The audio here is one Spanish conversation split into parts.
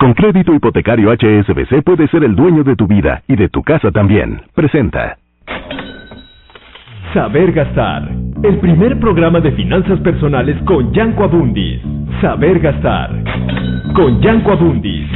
Con crédito hipotecario HSBC puedes ser el dueño de tu vida y de tu casa también. Presenta. Saber gastar. El primer programa de finanzas personales con Yanko Abundis. Saber gastar. Con Yanko Abundis.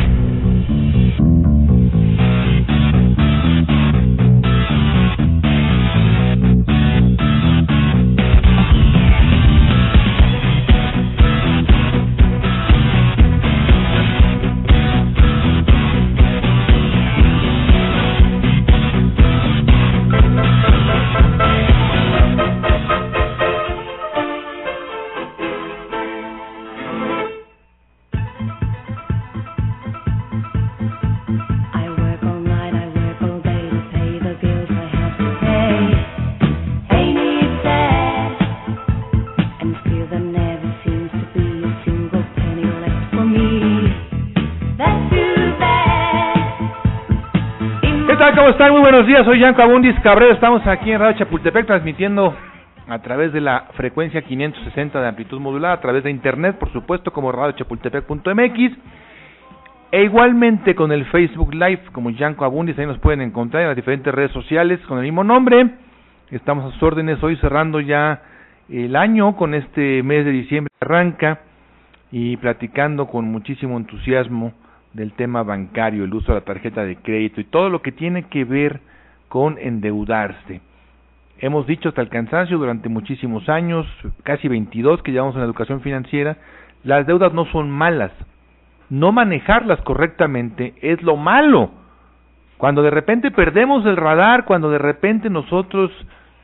Buenos días, soy Yanko Abundis Cabrera, estamos aquí en Radio Chapultepec transmitiendo a través de la frecuencia 560 de amplitud modulada, a través de internet, por supuesto, como radiochapultepec.mx, e igualmente con el Facebook Live como Yanko Abundis, ahí nos pueden encontrar en las diferentes redes sociales con el mismo nombre. Estamos a sus órdenes hoy cerrando ya el año con este mes de diciembre arranca y platicando con muchísimo entusiasmo del tema bancario, el uso de la tarjeta de crédito y todo lo que tiene que ver con endeudarse. Hemos dicho hasta el cansancio durante muchísimos años, casi 22 que llevamos en la educación financiera, las deudas no son malas. No manejarlas correctamente es lo malo. Cuando de repente perdemos el radar, cuando de repente nosotros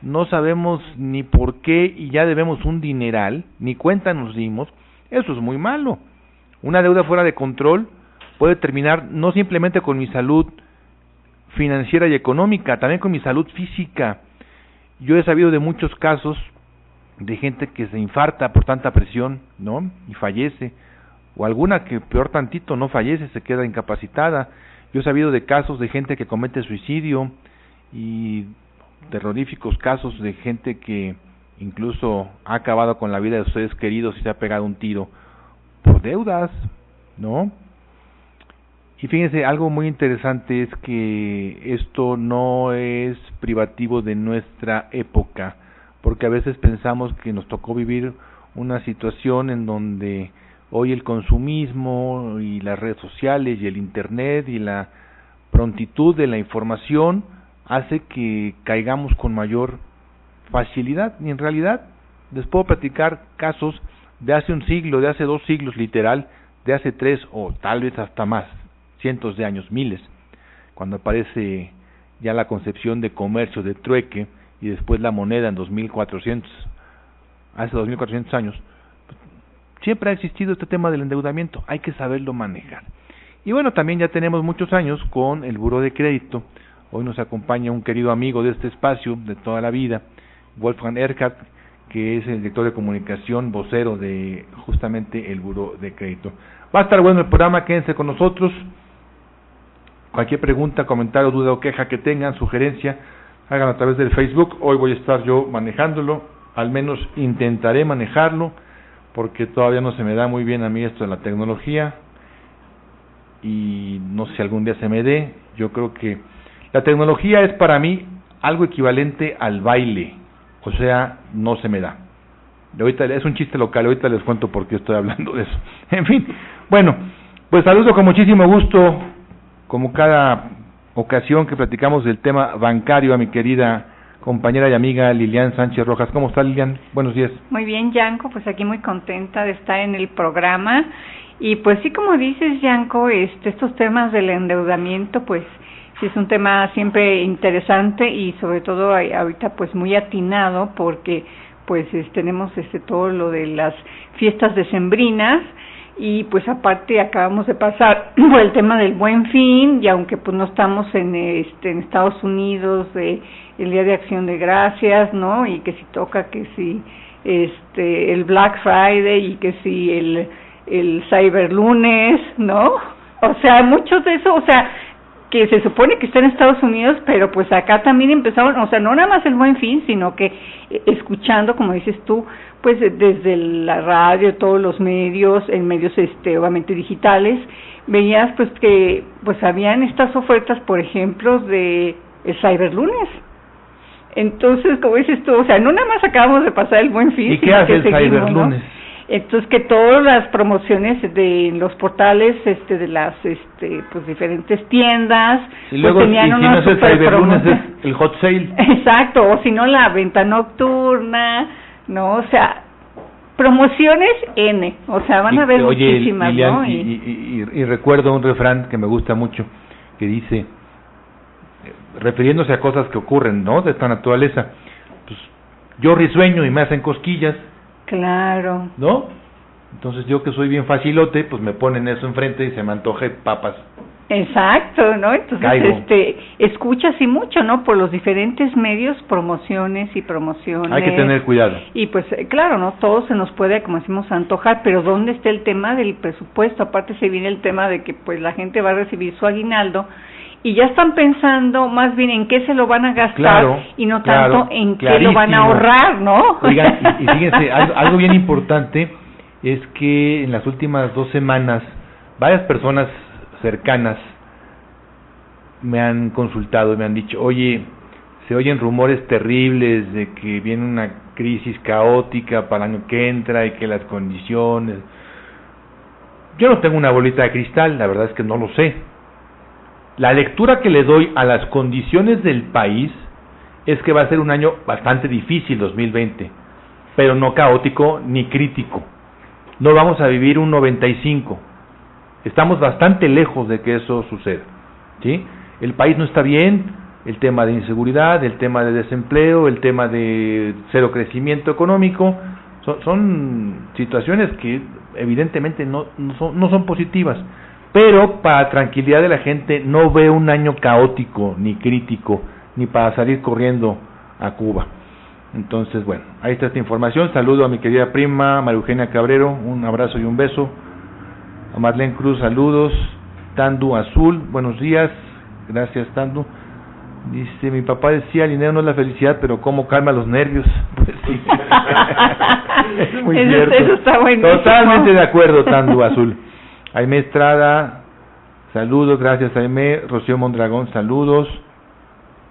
no sabemos ni por qué y ya debemos un dineral, ni cuenta nos dimos, eso es muy malo. Una deuda fuera de control puede terminar no simplemente con mi salud financiera y económica, también con mi salud física. Yo he sabido de muchos casos de gente que se infarta por tanta presión, ¿no? Y fallece, o alguna que peor tantito no fallece, se queda incapacitada. Yo he sabido de casos de gente que comete suicidio y terroríficos casos de gente que incluso ha acabado con la vida de sus seres queridos y se ha pegado un tiro por deudas, ¿no? Y fíjense, algo muy interesante es que esto no es privativo de nuestra época, porque a veces pensamos que nos tocó vivir una situación en donde hoy el consumismo y las redes sociales y el internet y la prontitud de la información hace que caigamos con mayor facilidad. Y en realidad les puedo platicar casos de hace un siglo, de hace dos siglos literal, de hace tres o tal vez hasta más cientos de años, miles, cuando aparece ya la concepción de comercio, de trueque, y después la moneda en 2400, hace 2400 años, siempre ha existido este tema del endeudamiento, hay que saberlo manejar. Y bueno, también ya tenemos muchos años con el buro de crédito. Hoy nos acompaña un querido amigo de este espacio de toda la vida, Wolfgang Erhardt, que es el director de comunicación, vocero de justamente el buro de crédito. Va a estar bueno el programa, quédense con nosotros. Cualquier pregunta, comentario, duda o queja que tengan, sugerencia, hagan a través del Facebook. Hoy voy a estar yo manejándolo, al menos intentaré manejarlo, porque todavía no se me da muy bien a mí esto de la tecnología y no sé si algún día se me dé. Yo creo que la tecnología es para mí algo equivalente al baile, o sea, no se me da. Ahorita es un chiste local, ahorita les cuento por qué estoy hablando de eso. En fin, bueno, pues saludo con muchísimo gusto como cada ocasión que platicamos del tema bancario a mi querida compañera y amiga Lilian Sánchez Rojas. ¿Cómo está Lilian? Buenos días. Muy bien, Yanko, pues aquí muy contenta de estar en el programa. Y pues sí, como dices, Yanko, este, estos temas del endeudamiento, pues sí es un tema siempre interesante y sobre todo ahorita pues muy atinado porque pues tenemos este todo lo de las fiestas decembrinas y pues aparte acabamos de pasar por el tema del buen fin y aunque pues no estamos en este en Estados Unidos de el día de acción de gracias no y que si toca que si este el Black Friday y que si el el Cyber no o sea muchos de eso o sea que se supone que está en Estados Unidos, pero pues acá también empezaron, o sea, no nada más el buen fin, sino que eh, escuchando, como dices tú, pues desde la radio, todos los medios, en medios este obviamente digitales, veías pues que pues habían estas ofertas, por ejemplo, de el Cyber Lunes. Entonces, como dices tú, o sea, no nada más acabamos de pasar el buen fin. ¿Y qué hace el Cyber Lunes? Entonces que todas las promociones de los portales este de las este pues diferentes tiendas y pues, tenían y si no es el Cyberlunes es el hot sale. Exacto o si no la venta nocturna no o sea promociones n o sea van a haber muchísimas ¿no? Y, y, y, recuerdo un refrán que me gusta mucho que dice refiriéndose a cosas que ocurren no de esta naturaleza pues yo risueño y me hacen cosquillas Claro. ¿No? Entonces yo que soy bien facilote, pues me ponen eso enfrente y se me antoje papas. Exacto, ¿no? Entonces, este, escuchas y mucho, ¿no? Por los diferentes medios, promociones y promociones. Hay que tener cuidado. Y pues, eh, claro, ¿no? Todo se nos puede, como decimos, antojar, pero ¿dónde está el tema del presupuesto? Aparte se viene el tema de que, pues, la gente va a recibir su aguinaldo y ya están pensando más bien en qué se lo van a gastar y no tanto en qué lo van a ahorrar, ¿no? Oigan, y, fíjense, algo, bien importante es que en las últimas dos semanas varias personas cercanas me han consultado y me han dicho, oye, se oyen rumores terribles de que viene una crisis caótica para el año que entra y que las condiciones... Yo no tengo una bolita de cristal, la verdad es que no lo sé, la lectura que le doy a las condiciones del país es que va a ser un año bastante difícil 2020, pero no caótico ni crítico. No vamos a vivir un 95. Estamos bastante lejos de que eso suceda. ¿sí? El país no está bien, el tema de inseguridad, el tema de desempleo, el tema de cero crecimiento económico, son, situaciones que evidentemente no, no, son, no son positivas pero para tranquilidad de la gente no veo un año caótico ni crítico ni para salir corriendo a Cuba. Entonces, bueno, ahí está esta información. Saludo a mi querida prima María Eugenia Cabrero, un abrazo y un beso. A Marlene Cruz, saludos. Tandu Azul, buenos días. Gracias, Tandu. Dice, mi papá decía, el dinero no es la felicidad, pero cómo calma los nervios. Pues sí. es muy cierto. Eso está Totalmente de acuerdo, Tandu Azul. Aime Estrada, saludos, gracias Aime. Rocío Mondragón, saludos.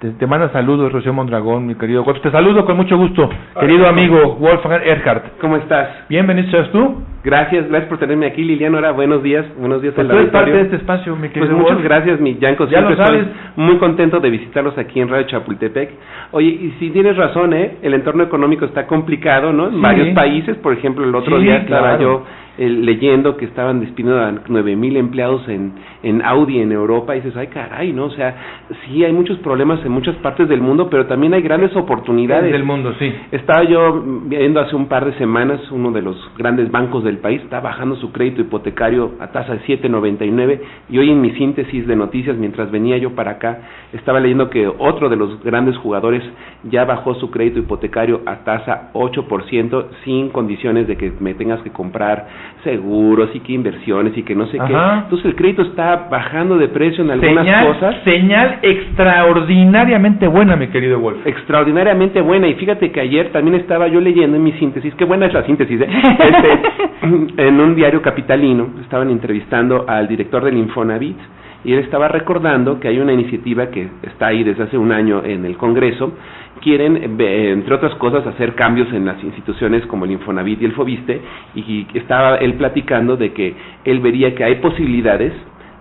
Te, manda saludos, Rocío Mondragón, mi querido. Te saludo con mucho gusto, querido amigo Wolfgang Erhardt. ¿Cómo estás? Bienvenido, ¿estás tú? Gracias, gracias por tenerme aquí, Liliana. buenos días, buenos días. Pues tú eres parte de este espacio, mi querido Pues muchas gracias, mi Yanko. Ya lo sabes. muy contento de visitarlos aquí en Radio Chapultepec. Oye, y si tienes razón, ¿eh? El entorno económico está complicado, ¿no? En varios países, por ejemplo, el otro día estaba yo leyendo que estaban despidiendo a nueve mil empleados en, en Audi en Europa y dices, ay caray, ¿no? O sea, sí hay muchos problemas en muchas partes del mundo, pero también hay grandes oportunidades. Del mundo, sí. Estaba yo viendo hace un par de semanas uno de los grandes bancos del país, está bajando su crédito hipotecario a tasa de 7.99 y hoy en mi síntesis de noticias, mientras venía yo para acá, estaba leyendo que otro de los grandes jugadores ya bajó su crédito hipotecario a tasa 8% sin condiciones de que me tengas que comprar seguros y que inversiones y que no sé qué. Entonces el crédito está bajando de precio en algunas cosas. Señal extraordinariamente buena, mi querido Wolf. Extraordinariamente buena. Y fíjate que ayer también estaba yo leyendo en mi síntesis, qué buena es la síntesis, ¿eh? este, en un diario capitalino, estaban entrevistando al director del Infonavit y él estaba recordando que hay una iniciativa que está ahí desde hace un año en el Congreso quieren, entre otras cosas, hacer cambios en las instituciones como el Infonavit y el Fobiste, y estaba él platicando de que él vería que hay posibilidades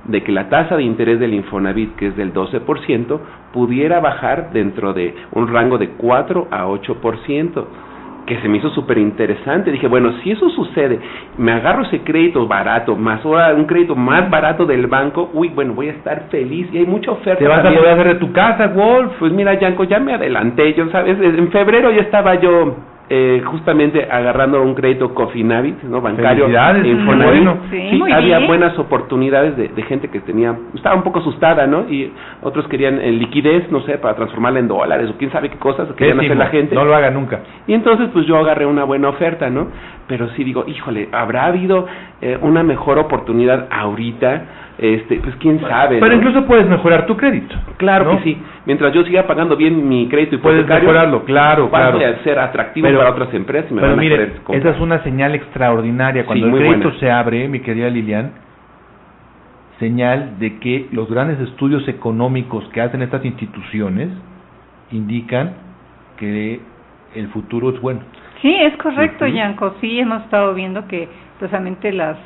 de que la tasa de interés del Infonavit, que es del 12%, pudiera bajar dentro de un rango de 4 a 8% que se me hizo súper interesante. Dije, bueno, si eso sucede, me agarro ese crédito barato, más ahora un crédito más barato del banco, uy, bueno, voy a estar feliz y hay mucha oferta. ¿Te vas a poder hacer de tu casa, Wolf? Pues mira, Yanko, ya me adelanté, yo, ¿sabes? En febrero ya estaba yo eh, justamente agarrando un crédito Cofinavit, ¿no? Bancario, Felicidades, Infonavit. bueno. Sí, Sí, muy había bien. buenas oportunidades de, de gente que tenía, estaba un poco asustada, ¿no? Y otros querían eh, liquidez, no sé, para transformarla en dólares o quién sabe qué cosas querían hacer la gente. No lo haga nunca. Y entonces pues yo agarré una buena oferta, ¿no? Pero sí digo, híjole, ¿habrá habido eh, una mejor oportunidad ahorita? Este, pues quién sabe. Pero ¿no? incluso puedes mejorar tu crédito. Claro ¿no? que sí. Mientras yo siga pagando bien mi crédito Puedes hipotecario, mejorarlo, claro, claro. de ser atractivo Pero- para otras empresas y me Pero van a mire, esa es una señal extraordinaria. Cuando Sí, el crédito buena. se abre, mi querida Lilian, señal de que los grandes estudios económicos que hacen estas instituciones indican que el futuro es bueno. Sí, es correcto. Yanko. Sí, hemos estado viendo que precisamente las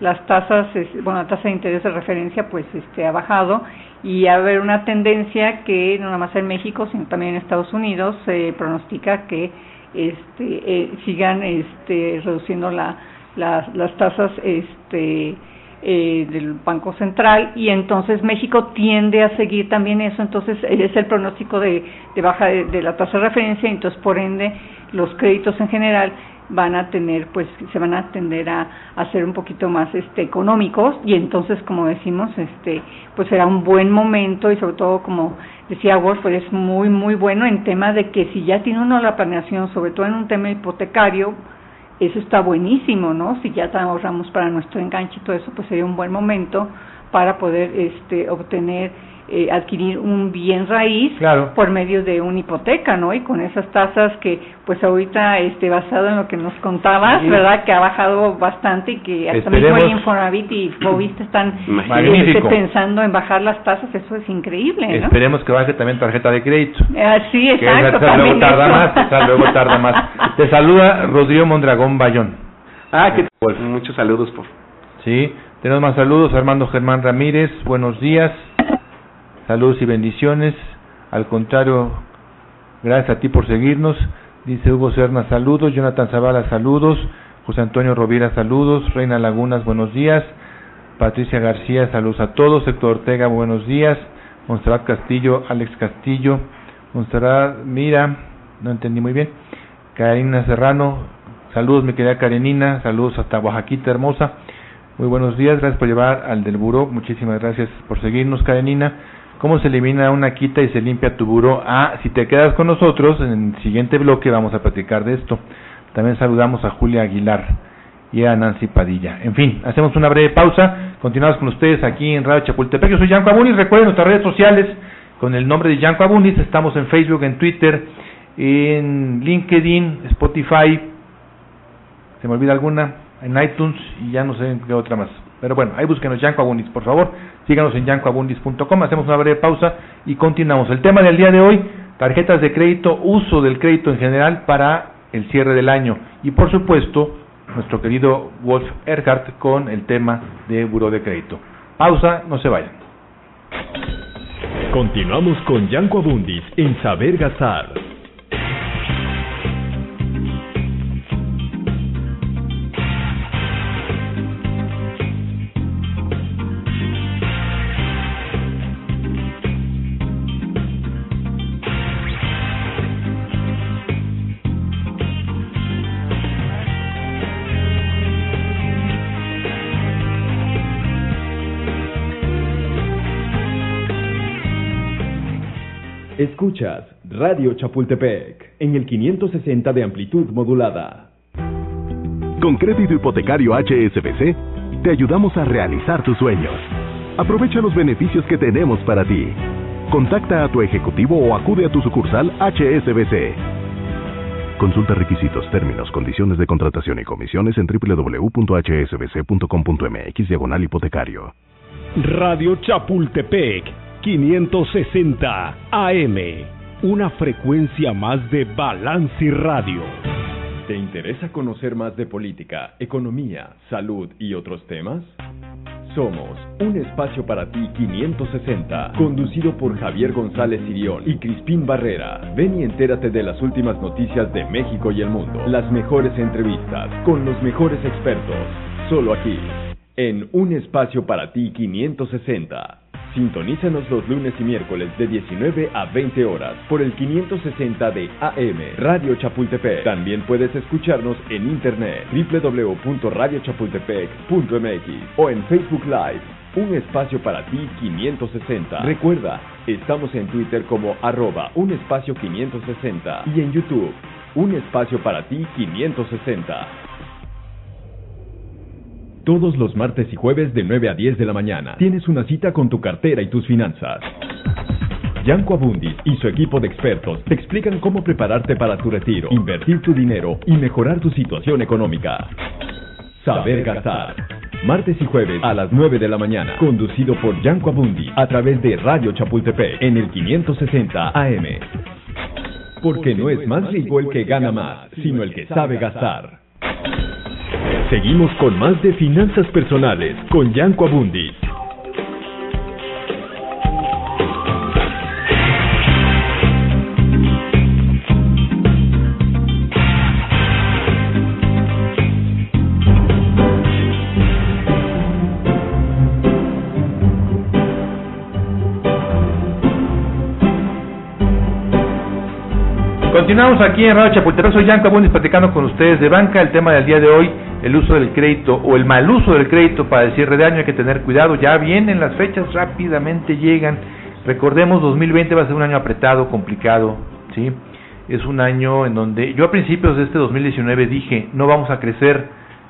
las tasas, bueno, la tasa de interés de referencia, pues, este, ha bajado y a haber una tendencia que no nada más en México, sino también en Estados Unidos se pronostica que este eh, sigan este reduciendo la, la- las tasas este eh, del Banco Central y entonces México tiende a seguir también eso, entonces eh, es el pronóstico de, de baja de, de la tasa de referencia, entonces por ende los créditos en general van a tener pues se van a tender a, a ser un poquito más este económicos y entonces como decimos este pues será un buen momento y sobre todo como decía Wolf pues es muy muy bueno en tema de que si ya tiene uno la planeación sobre todo en un tema hipotecario eso está buenísimo, ¿no? Si ya ahorramos para nuestro enganche y todo eso, pues sería un buen momento para poder este obtener eh, adquirir un bien raíz Claro. por medio de una hipoteca, ¿no? Y con esas tasas que, pues ahorita, este, basado en lo que nos contabas, Sí. ¿verdad? Que ha bajado bastante y que hasta Esperemos. mismo Infonavit y Fobiste están este, pensando en bajar las tasas, eso es increíble, ¿no? Esperemos que baje también tarjeta de crédito. Ah, sí, Que esa- exacto. luego tarda eso. más, esa luego tarda más. Te saluda Rodrigo Mondragón Bayón. Ah, que muchos saludos por Sí, tenemos más saludos. Armando Germán Ramírez, buenos días. Saludos y bendiciones. Al contrario, gracias a ti por seguirnos. Dice Hugo Serna, saludos. Jonathan Zavala, saludos. José Antonio Rovira, saludos. Reina Lagunas, buenos días. Patricia García, saludos a todos. Héctor Ortega, buenos días. Montserrat Castillo, Alex Castillo. Montserrat, mira, no entendí muy bien. Karina Serrano, saludos mi querida Karenina, saludos hasta Oaxaquita hermosa. Muy buenos días, gracias por llevar al del buró, muchísimas gracias por seguirnos Karenina. ¿Cómo se elimina una quita y se limpia tu buró? Ah, si te quedas con nosotros, en el siguiente bloque vamos a platicar de esto. También saludamos a Julia Aguilar y a Nancy Padilla. En fin, hacemos una breve pausa, continuamos con ustedes aquí en Radio Chapultepec. Yo soy Yanko Abunis, recuerden nuestras redes sociales con el nombre de Yanko Abunis, estamos en Facebook, en Twitter, en LinkedIn, Spotify, se me olvida alguna, en iTunes y ya no sé en qué otra más. Pero bueno, ahí búsquenos Yanko Abundis, por favor. Síganos en yancoabundis.com. Hacemos una breve pausa y continuamos. El tema del día de hoy, tarjetas de crédito, uso del crédito en general para el cierre del año. Y por supuesto, nuestro querido Wolf Erhardt con el tema de buró de crédito. Pausa, no se vayan. Continuamos con Yanko Abundis en Saber Gastar. Escuchas Radio Chapultepec en el 560 de amplitud modulada. Con crédito hipotecario HSBC, te ayudamos a realizar tus sueños. Aprovecha los beneficios que tenemos para ti. Contacta a tu ejecutivo o acude a tu sucursal HSBC. Consulta requisitos, términos, condiciones de contratación y comisiones en www.hsbc.com.mx diagonal hipotecario. Radio Chapultepec 560 AM. Una frecuencia más de Balance Radio. ¿Te interesa conocer más de política, economía, salud y otros temas? Somos un espacio para ti 560, conducido por Javier González Sirión y Crispín Barrera. Ven y entérate de las últimas noticias de México y el mundo, las mejores entrevistas con los mejores expertos, solo aquí, en un espacio para ti 560. Sintonízanos los lunes y miércoles de 19 a 20 horas por el 560 de AM Radio Chapultepec. También puedes escucharnos en internet www.radiochapultepec.mx o en Facebook Live. Un espacio para ti 560. Recuerda, estamos en Twitter como arroba un espacio 560 y en YouTube, un espacio para ti 560. Todos los martes y jueves de 9 a 10 de la mañana tienes una cita con tu cartera y tus finanzas. Yanko Abundis y su equipo de expertos te explican cómo prepararte para tu retiro, invertir tu dinero y mejorar tu situación económica. Saber gastar. Martes y jueves a las 9 de la mañana, conducido por Yanko Abundis a través de Radio Chapultepec en el 560 AM. Porque no es más rico el que gana más, sino el que sabe gastar. Seguimos con más de finanzas personales con Yanko Abundis. Continuamos aquí en Radio Chapultepec, soy Yanko Abundis platicando con ustedes de banca. El tema del día de hoy, el uso del crédito o el mal uso del crédito para el cierre de año, hay que tener cuidado. Ya vienen las fechas, rápidamente llegan. Recordemos, 2020 va a ser un año apretado, complicado, ¿sí? Es un año en donde yo a principios de este 2019 dije, no vamos a crecer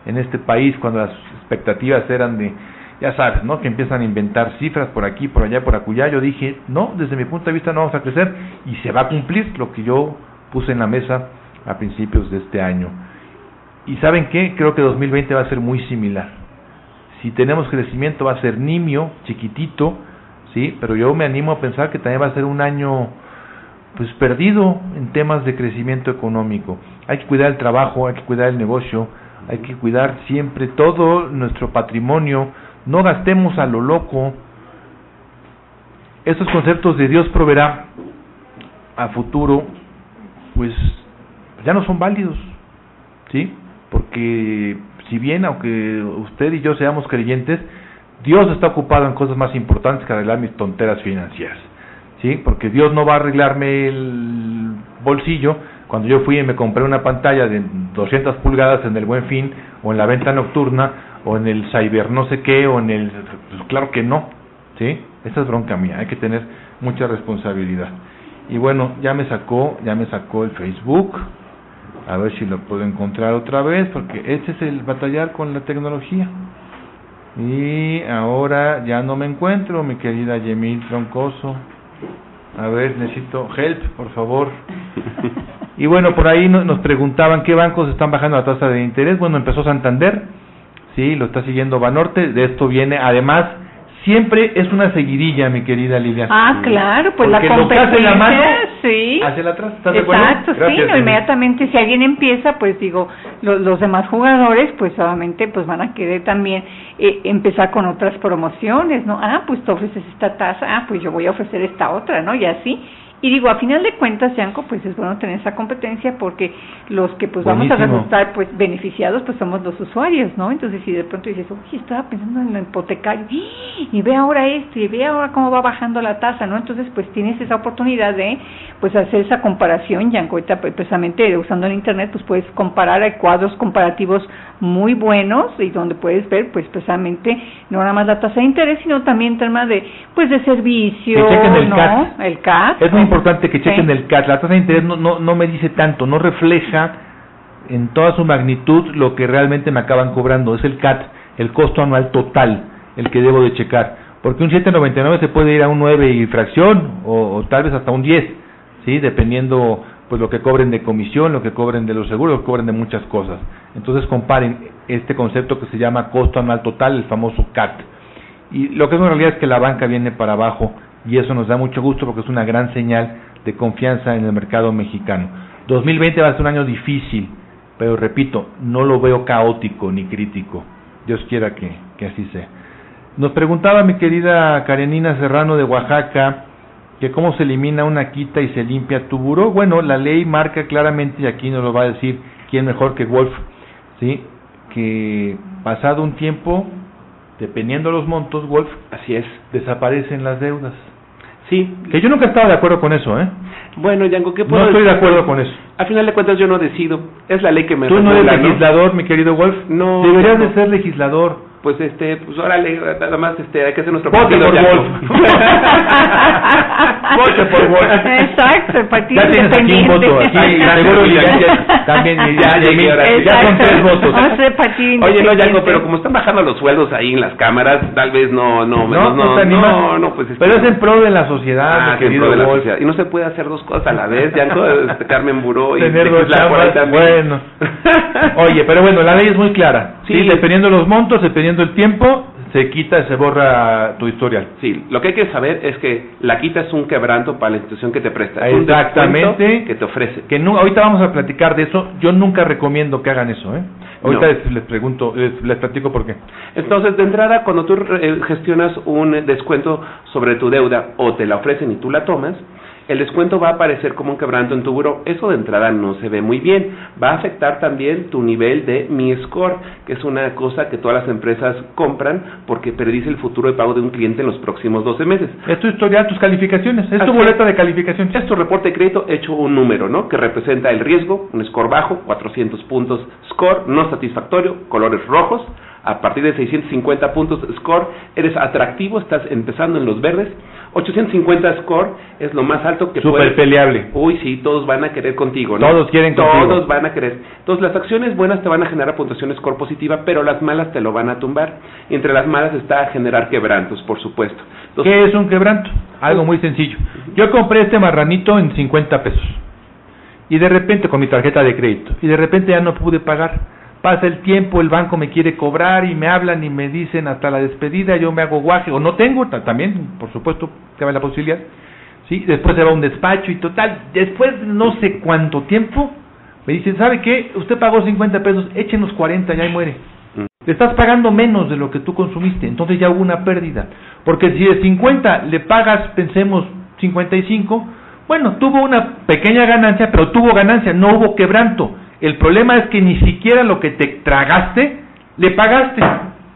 en este país cuando las expectativas eran de, ya sabes, ¿no? Que empiezan a inventar cifras por aquí, por allá, por acullá. Yo dije, no, desde mi punto de vista no vamos a crecer y se va a cumplir lo que yo puse en la mesa a principios de este año. Y saben qué, creo que 2020 va a ser muy similar. Si tenemos crecimiento va a ser nimio, chiquitito, sí, pero yo me animo a pensar que también va a ser un año pues perdido en temas de crecimiento económico. Hay que cuidar el trabajo, hay que cuidar el negocio, hay que cuidar siempre todo nuestro patrimonio, no gastemos a lo loco. Estos conceptos de Dios proveerá a futuro pues ya no son válidos, ¿sí? Porque si bien, aunque usted y yo seamos creyentes, Dios está ocupado en cosas más importantes que arreglar mis tonteras financieras, ¿sí? Porque Dios no va a arreglarme el bolsillo cuando yo fui y me compré una pantalla de 200 pulgadas en el Buen Fin o en la venta nocturna o en el cyber no sé qué o en el pues claro que no, ¿sí? Esa es bronca mía, hay que tener mucha responsabilidad. Y bueno, ya me sacó, ya me sacó el Facebook. A ver si lo puedo encontrar otra vez, porque este es el batallar con la tecnología. Y ahora ya no me encuentro, mi querida Yemil Troncoso. A ver, necesito help, por favor. Y bueno, por ahí nos preguntaban qué bancos están bajando la tasa de interés. Bueno, empezó Santander, sí, lo está siguiendo Banorte. De esto viene, además, siempre es una seguidilla, mi querida Lidia. Ah, claro, pues la competencia, la mano, sí. Hacia la atrás, ¿estás Exacto, sí, no, inmediatamente si alguien empieza, pues digo, los demás jugadores, pues obviamente, pues van a querer también eh, empezar con otras promociones, ¿no? Ah, pues tú ofreces esta tasa, ah, pues yo voy a ofrecer esta otra, ¿no? Y así y digo, a final de cuentas, Yanko, pues es bueno tener esa competencia porque los que pues vamos a resultar pues beneficiados pues somos los usuarios, ¿no? Entonces si de pronto dices, uy, estaba pensando en lo hipotecario y ve ahora esto y ve ahora cómo va bajando la tasa, ¿no? Entonces pues tienes esa oportunidad de pues hacer esa comparación, Yanko, ahorita pues, precisamente usando el internet pues puedes comparar, hay cuadros comparativos muy buenos y donde puedes ver pues precisamente no nada más la tasa de interés, sino también tema de pues de servicio, el ¿no? El CAT importante que chequen el CAT. La tasa de interés no, no, no me dice tanto, no refleja en toda su magnitud lo que realmente me acaban cobrando. Es el CAT, el costo anual total, el que debo de checar. Porque un 7.99 se puede ir a un 9 y fracción, o, tal vez hasta un 10, ¿sí? Dependiendo pues lo que cobren de comisión, lo que cobren de los seguros, lo que cobren de muchas cosas. Entonces comparen este concepto que se llama costo anual total, el famoso CAT. Y lo que es en realidad es que la banca viene para abajo y eso nos da mucho gusto porque es una gran señal de confianza en el mercado mexicano. 2020 va a ser un año difícil, pero repito, no lo veo caótico ni crítico. Dios quiera que, que así sea. Nos preguntaba mi querida Karenina Serrano de Oaxaca que cómo se elimina una quita y se limpia tu buró. Bueno, la ley marca claramente, y aquí nos lo va a decir quién mejor que Wolf, ¿sí? que pasado un tiempo dependiendo de los montos, Wolf, Así es. desaparecen las deudas. Sí. Que yo nunca he estado de acuerdo con eso, ¿eh? Bueno, Yango, ¿qué puedo No estoy de decir? acuerdo con eso. A final de cuentas yo no decido. Es la ley que me Tú no eres regula, ¿no? legislador, mi querido Wolf. No, Deberías no. de ser legislador. Pues este, pues órale, nada más este, hay que hacer nuestro Vote por. Wolf. Vote por Wolf. Exacto, el partido Ya tienes aquí un voto. Aquí, seguro ya, ya- también ya, Ya llegué, ahora ya son tres votos. Vamos a ser partido Oye, no. Yango, pero como están bajando los sueldos ahí en las cámaras, tal vez no, no, No, no, no, no, no, pues este, Pero es en pro de la sociedad, Ah, mi que en querido pro de la Wolf. sociedad. Y no se puede hacer dos cosas a la vez, Yango, este, Carmen Buró y Tener dos chambas, también. bueno. Oye, pero bueno, la ley es muy clara. Sí. Sí. dependiendo de los montos, dependiendo del tiempo, se quita, se borra tu historial. Sí, lo que hay que saber es que la quita es un quebranto para la institución que te presta. Es Exactamente. que te ofrece. Que no, ahorita vamos a platicar de eso. Yo nunca recomiendo que hagan eso, ¿eh? Ahorita No. les, les pregunto, les, les platico por qué. Entonces, de entrada, cuando tú eh, gestionas un descuento sobre tu deuda o te la ofrecen y tú la tomas, el descuento va a aparecer como un quebranto en tu buro. Eso de entrada no se ve muy bien. Va a afectar también tu nivel de Mi Score, que es una cosa que todas las empresas compran porque predice el futuro de pago de un cliente en los próximos 12 meses. Es tu historial, tus calificaciones. Es Así tu boleta de calificaciones. Es tu reporte de crédito hecho un número, ¿no? Que representa el riesgo, un score bajo, 400 puntos score, no satisfactorio, colores rojos. A partir de 650 puntos score, eres atractivo, estás empezando en los verdes. 850 score es lo más alto que Súper puedes. peleable. Uy, sí, todos van a querer contigo, ¿no? Todos quieren Todos contigo. van a querer. Entonces, las acciones buenas te van a generar puntuación score positiva, pero las malas te lo van a tumbar. Y entre las malas está generar quebrantos, por supuesto. Entonces, ¿Qué es un quebranto? Algo muy sencillo. Yo compré este marranito en 50 pesos. Y de repente, con mi tarjeta de crédito. Y de repente ya no pude pagar. Pasa el tiempo, el banco me quiere cobrar y me hablan y me dicen hasta la despedida, yo me hago guaje. O no tengo, ta- también, por supuesto, cabe la posibilidad. ¿Sí? Después se va a un despacho y total. Después de no sé cuánto tiempo, me dicen, ¿sabe qué? Usted pagó 50 pesos, échenos 40, ya y muere. Le estás pagando menos de lo que tú consumiste, entonces ya hubo una pérdida. Porque si de 50 le pagas, pensemos, 55, bueno, tuvo una pequeña ganancia, pero tuvo ganancia, no hubo quebranto. El problema es que ni siquiera lo que te tragaste, le pagaste.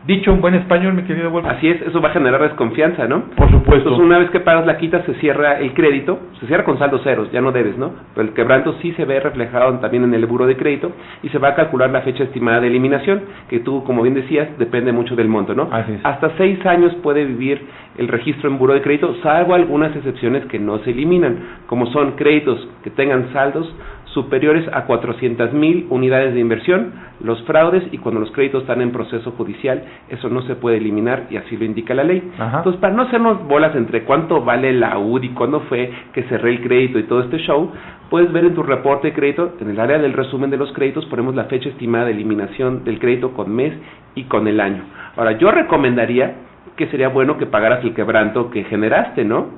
Dicho en buen español, mi querido Wolf. Así es, eso va a generar desconfianza, ¿no? Por supuesto. Entonces, una vez que pagas la quita, se cierra el crédito, se cierra con saldos ceros, ya no debes, ¿no? Pero el quebranto sí se ve reflejado también en el buro de crédito y se va a calcular la fecha estimada de eliminación, que tú, como bien decías, depende mucho del monto, ¿no? Así es. Hasta seis años puede vivir el registro en buro de crédito, salvo algunas excepciones que no se eliminan, como son créditos que tengan saldos superiores a 400 mil unidades de inversión, los fraudes y cuando los créditos están en proceso judicial, eso no se puede eliminar y así lo indica la ley. Ajá. Entonces, para no hacernos bolas entre cuánto vale la UD y cuándo fue que cerré el crédito y todo este show, puedes ver en tu reporte de crédito, en el área del resumen de los créditos, ponemos la fecha estimada de eliminación del crédito con mes y con el año. Ahora, yo recomendaría que sería bueno que pagaras el quebranto que generaste, ¿no?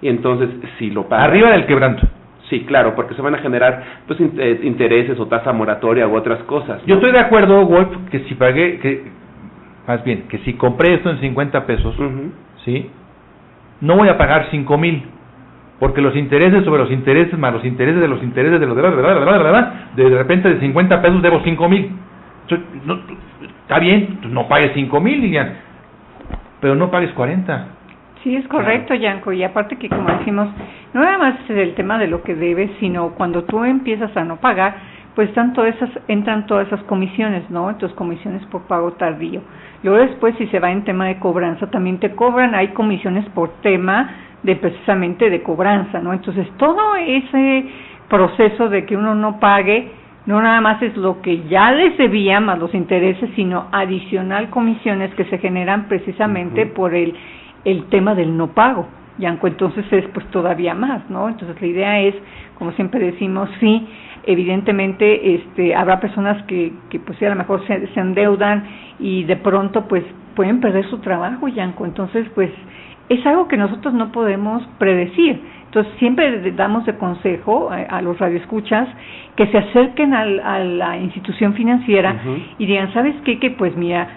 Y entonces, si lo pagas... Arriba del quebranto. Sí, claro, porque se van a generar pues eh, intereses o tasa moratoria u otras cosas. ¿no? Yo estoy de acuerdo, Wolf, que si pagué, que más bien, que si compré esto en 50 pesos. ¿sí? No voy a pagar 5 mil, porque los intereses sobre los intereses, más los intereses de los intereses de los de, la- de, la- de, la- de, la- de repente de 50 pesos debo 5 mil. No, Está bien, pues no pagues 5 mil, Lilian, pero no pagues 40. Sí, es correcto, Yanko. Y aparte que, como decimos, no nada más es el tema de lo que debes, sino cuando tú empiezas a no pagar, pues todas esas, entran todas esas comisiones, ¿no? Entonces, comisiones por pago tardío. Luego después, si se va en tema de cobranza, también te cobran, hay comisiones por tema de precisamente de cobranza, ¿no? Entonces, todo ese proceso de que uno no pague, no nada más es lo que ya les debía más los intereses, sino adicional comisiones que se generan precisamente por el, el tema del no pago. Yanco, entonces es pues todavía más, ¿no? Entonces la idea es, como siempre decimos, sí, evidentemente este habrá personas que, que pues sí, a lo mejor se, se endeudan y de pronto pues pueden perder su trabajo, Yanco. Entonces pues es algo que nosotros no podemos predecir. Entonces siempre le damos de consejo a, a los radioescuchas que se acerquen al- a la institución financiera y digan, ¿sabes qué? Que pues mira,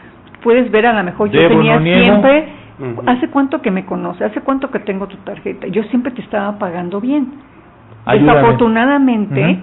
puedes ver a lo mejor yo tenía no niego. ¿Hace cuánto que me conoce? ¿Hace cuánto que tengo tu tarjeta? Yo siempre te estaba pagando bien. Ayúdame. Desafortunadamente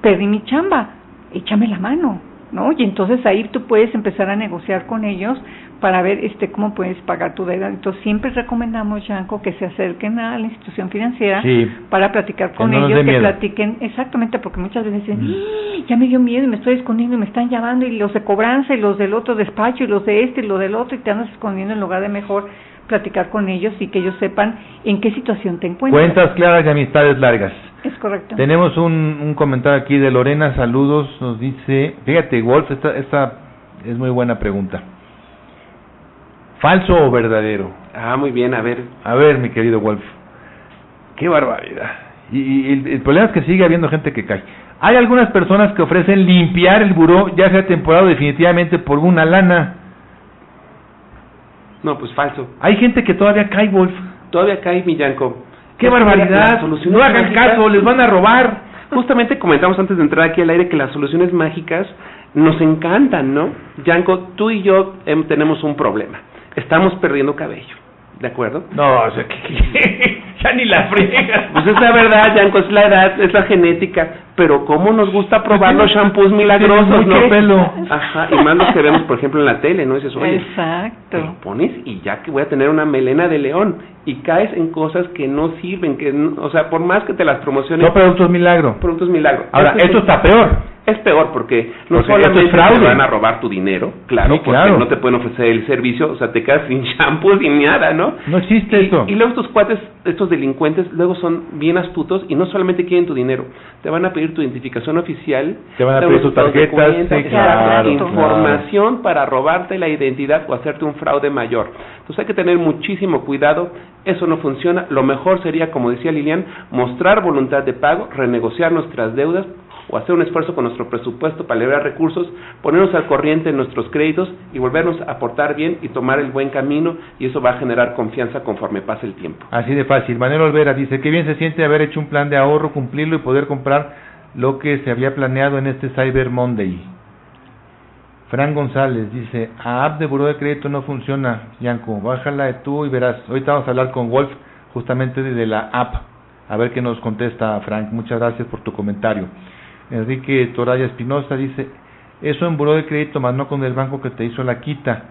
perdí mi chamba, échame la mano. ¿No? Y entonces ahí tú puedes empezar a negociar con ellos para ver este cómo puedes pagar tu deuda. Entonces siempre recomendamos, Yanko, que se acerquen a la institución financiera para platicar con ellos, que platiquen exactamente, porque muchas veces dicen, ¡Ah! ya me dio miedo y me estoy escondiendo y me están llamando y los de cobranza y los del otro despacho y los de este y los del otro y te andas escondiendo en lugar de mejor platicar con ellos y que ellos sepan en qué situación te encuentras. Cuentas claras y amistades largas. Es correcto. Tenemos un, un comentario aquí de Lorena, saludos, nos dice, fíjate, Wolf, esta, esta es muy buena pregunta. ¿Falso o verdadero? Ah, muy bien, a ver. A ver, mi querido Wolf. Qué barbaridad. Y, el, problema es que sigue habiendo gente que cae. Hay algunas personas que ofrecen limpiar el buró, ya sea temporada definitivamente por una lana. No, pues falso. Hay gente que todavía cae, Wolf. Todavía cae, Millanco. ¡Qué barbaridad! No hagan caso, les van a robar. Justamente comentamos antes de entrar aquí al aire que las soluciones mágicas nos encantan, ¿no? Yanko, tú y yo em, tenemos un problema. Estamos perdiendo cabello. ¿De acuerdo? No, o sea, que, ya ni la friegas. Pues es la verdad, Yanko, es la edad, es la genética. Pero cómo nos gusta probar los shampoos milagrosos, ¿no? pelo. Ajá, y más los que vemos, por ejemplo, en la tele, ¿no? Dices, oye, Exacto. te lo pones y ya que voy a tener una melena de león. Y caes en cosas que no sirven, que, o sea, por más que te las promociones. No, productos milagro. Productos milagro. Ahora, esto está peor es peor porque no solamente te van a robar tu dinero, claro, porque no te pueden ofrecer el servicio, o sea, te quedas sin shampoo, sin nada, ¿no? No existe y, eso. Y luego estos cuates, estos delincuentes, luego son bien astutos y no solamente quieren tu dinero, te van a pedir tu identificación oficial, te van a pedir tus tarjetas, información para robarte la identidad o hacerte un fraude mayor. Entonces hay que tener muchísimo cuidado, eso no funciona. Lo mejor sería, como decía Lilian, mostrar voluntad de pago, renegociar nuestras deudas, o hacer un esfuerzo con nuestro presupuesto para liberar recursos, ponernos al corriente en nuestros créditos y volvernos a portar bien y tomar el buen camino y eso va a generar confianza conforme pase el tiempo. Así de fácil. Manuel Olvera dice que bien se siente haber hecho un plan de ahorro, cumplirlo y poder comprar lo que se había planeado en este Cyber Monday. Fran González dice, a app de buró de crédito no funciona, Yanko, bájala de tú y verás. Ahorita vamos a hablar con Wolf justamente de la app. A ver qué nos contesta Frank. Muchas gracias por tu comentario. Enrique Toraya Espinosa dice, eso en buró de crédito más no con el banco que te hizo la quita.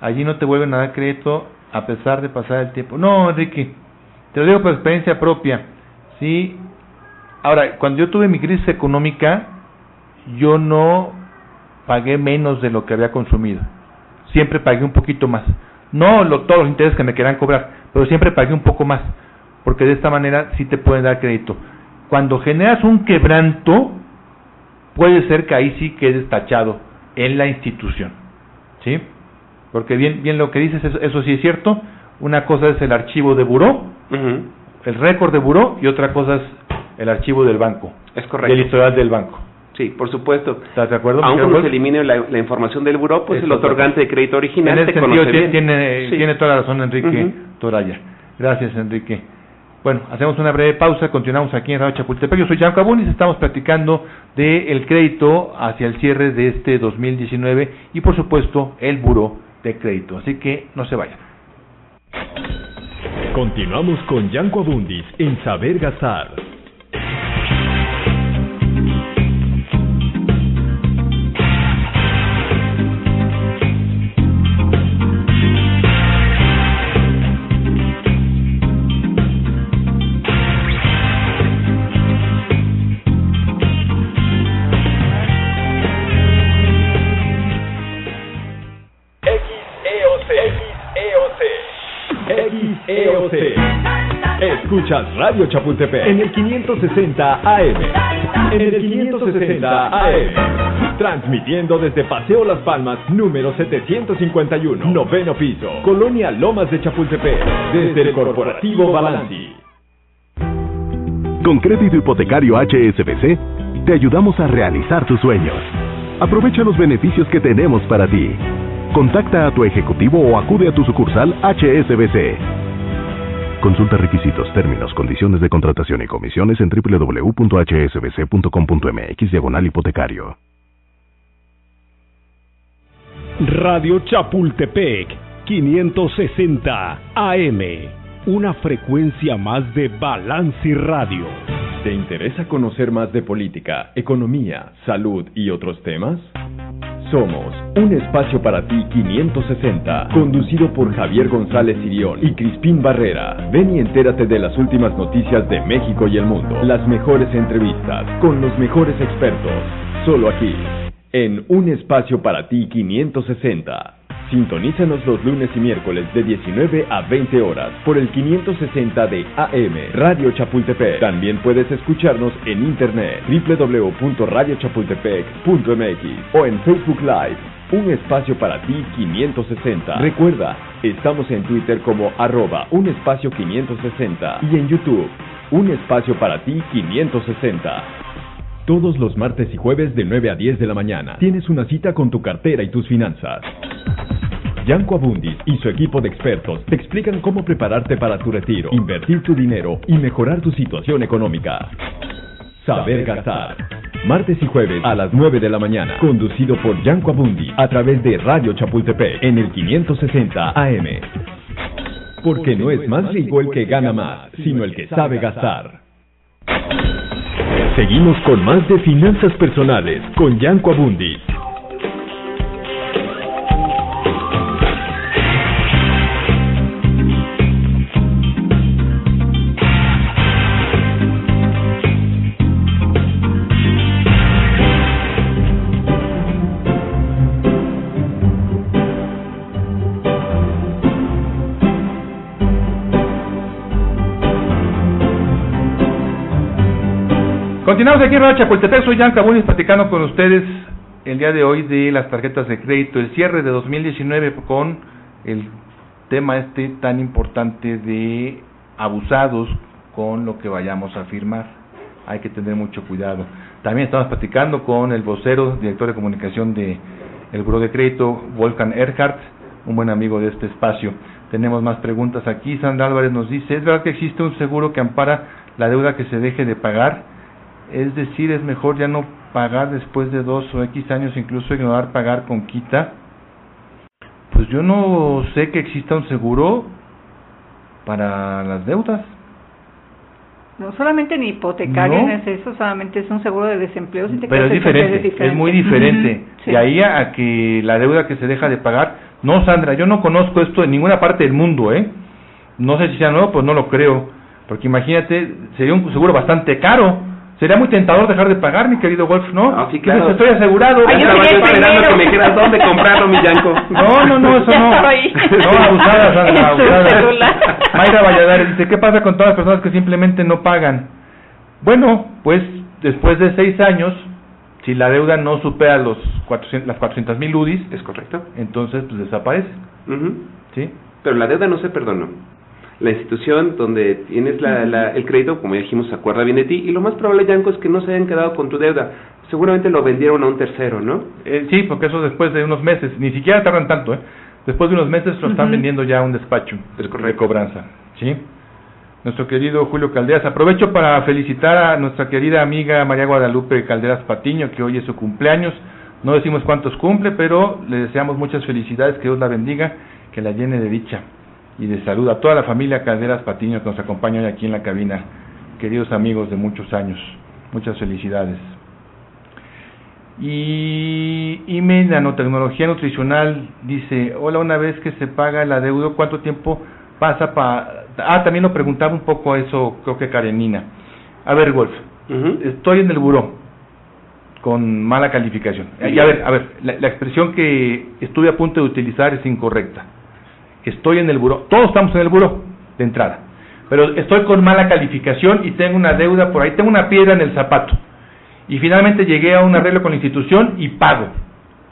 Allí no te vuelven a dar crédito a pesar de pasar el tiempo. No, Enrique, te lo digo por experiencia propia. Sí. Ahora, cuando yo tuve mi crisis económica, yo no pagué menos de lo que había consumido. Siempre pagué un poquito más. No lo, todos los intereses que me quieran cobrar, pero siempre pagué un poco más, porque de esta manera sí te pueden dar crédito. Cuando generas un quebranto, puede ser que ahí sí quede tachado en la institución. ¿Sí? Porque bien, bien lo que dices, eso, sí es cierto. Una cosa es el archivo de buró, el récord de buró, y otra cosa es el archivo del banco. Es correcto. El historial del banco. Sí, por supuesto. ¿Estás de acuerdo? Aunque no se elimine la, información del buró, pues el otorgante de crédito original en ese sentido, tiene, tiene, toda la razón Enrique Toraya. Gracias, Enrique. Bueno, hacemos una breve pausa, continuamos aquí en Radio Chapultepec. Yo soy Jan Cabunis, estamos platicando del crédito hacia el cierre de este 2019 y por supuesto el buro de crédito. Así que no se vayan. Continuamos con Yanko Abundis en Saber Gastar. Escuchas Radio Chapultepec en el 560 AM. En el 560 AM. Transmitiendo desde Paseo Las Palmas, número 751, noveno piso, Colonia Lomas de Chapultepec, desde el Corporativo Balanci. Con crédito hipotecario HSBC, te ayudamos a realizar tus sueños. Aprovecha los beneficios que tenemos para ti. Contacta a tu ejecutivo o acude a tu sucursal HSBC. Consulta requisitos, términos, condiciones de contratación y comisiones en www.hsbc.com.mx diagonal hipotecario. Radio Chapultepec 560 AM. Una frecuencia más de Balance y Radio. ¿Te interesa conocer más de política, economía, salud y otros temas? Somos un espacio para ti 560, conducido por Javier González Sirión y Crispín Barrera. Ven y entérate de las últimas noticias de México y el mundo, las mejores entrevistas con los mejores expertos, solo aquí, en un espacio para ti 560. Sintonízanos los lunes y miércoles de 19 a 20 horas por el 560 de AM Radio Chapultepec. También puedes escucharnos en internet www.radiochapultepec.mx o en Facebook Live. Un espacio para ti 560. Recuerda, estamos en Twitter como arroba un espacio 560 y en YouTube, un espacio para ti 560. Todos los martes y jueves de 9 a 10 de la mañana tienes una cita con tu cartera y tus finanzas. Yanko Abundis y su equipo de expertos te explican cómo prepararte para tu retiro, invertir tu dinero y mejorar tu situación económica. Saber gastar. Martes y jueves a las 9 de la mañana, conducido por Yanko Abundis a través de Radio Chapultepec en el 560 AM. Porque no es más rico el que gana más, sino el que sabe gastar. Seguimos con más de finanzas personales con Yanko Abundis. Continuamos aquí en Radio soy Jan Cabunis platicando con ustedes el día de hoy de las tarjetas de crédito, el cierre de 2019 con el tema este tan importante de abusados con lo que vayamos a firmar. Hay que tener mucho cuidado. También estamos platicando con el vocero, director de comunicación de el Buró de Crédito, Wolfgang Erhardt, un buen amigo de este espacio. Tenemos más preguntas aquí. Sandra Álvarez nos dice, ¿es verdad que existe un seguro que ampara la deuda que se deje de pagar? Es decir, es mejor ya no pagar después de dos o X años, incluso ignorar pagar con quita. Pues yo no sé que exista un seguro para las deudas. No solamente ni hipotecario es eso, solamente es un seguro de desempleo. Pero es diferente, es muy diferente. De ahí a, que la deuda que se deja de pagar. No, Sandra, yo no conozco esto en ninguna parte del mundo, ¿eh? No sé si sea nuevo, pues no lo creo. Porque imagínate, sería un seguro bastante caro Sería muy tentador dejar de pagar, mi querido Wolf, ¿no? Ah, sí, claro. Estoy asegurado. Ay, yo esperando que me quieras dónde comprarlo, mi Yanko. No, no, no, eso no. No, abusadas, abusadas. Mayra Valladares dice, ¿qué pasa con todas las personas que simplemente no pagan? Bueno, pues después de seis años, si la deuda no supera los 400, las 400 mil UDIs, es correcto, entonces pues desaparece. ¿Sí? Pero la deuda no se perdonó la institución donde tienes la, el crédito, como ya dijimos, se acuerda bien de ti, y lo más probable, Yanko, es que no se hayan quedado con tu deuda. Seguramente lo vendieron a un tercero, ¿no? Eh, sí, porque eso después de unos meses, ni siquiera tardan tanto, ¿eh? Después de unos meses lo están vendiendo ya a un despacho es de cobranza, ¿sí? Nuestro querido Julio Calderas. Aprovecho para felicitar a nuestra querida amiga María Guadalupe Calderas Patiño, que hoy es su cumpleaños. No decimos cuántos cumple, pero le deseamos muchas felicidades, que Dios la bendiga, que la llene de dicha y de salud a toda la familia Calderas Patiño que nos acompaña hoy aquí en la cabina, queridos amigos de muchos años. Muchas felicidades. Y IME Nanotecnología Nutricional dice, hola, una vez que se paga el adeudo, ¿cuánto tiempo pasa para...? Ah, también lo preguntaba un poco eso, creo que Karenina. A ver, Wolf, estoy en el buró con mala calificación. Y a ver, a ver, la expresión que estuve a punto de utilizar es incorrecta estoy en el buro, todos estamos en el buro de entrada, pero estoy con mala calificación y tengo una deuda por ahí, tengo una piedra en el zapato. Y finalmente llegué a un arreglo con la institución y pago.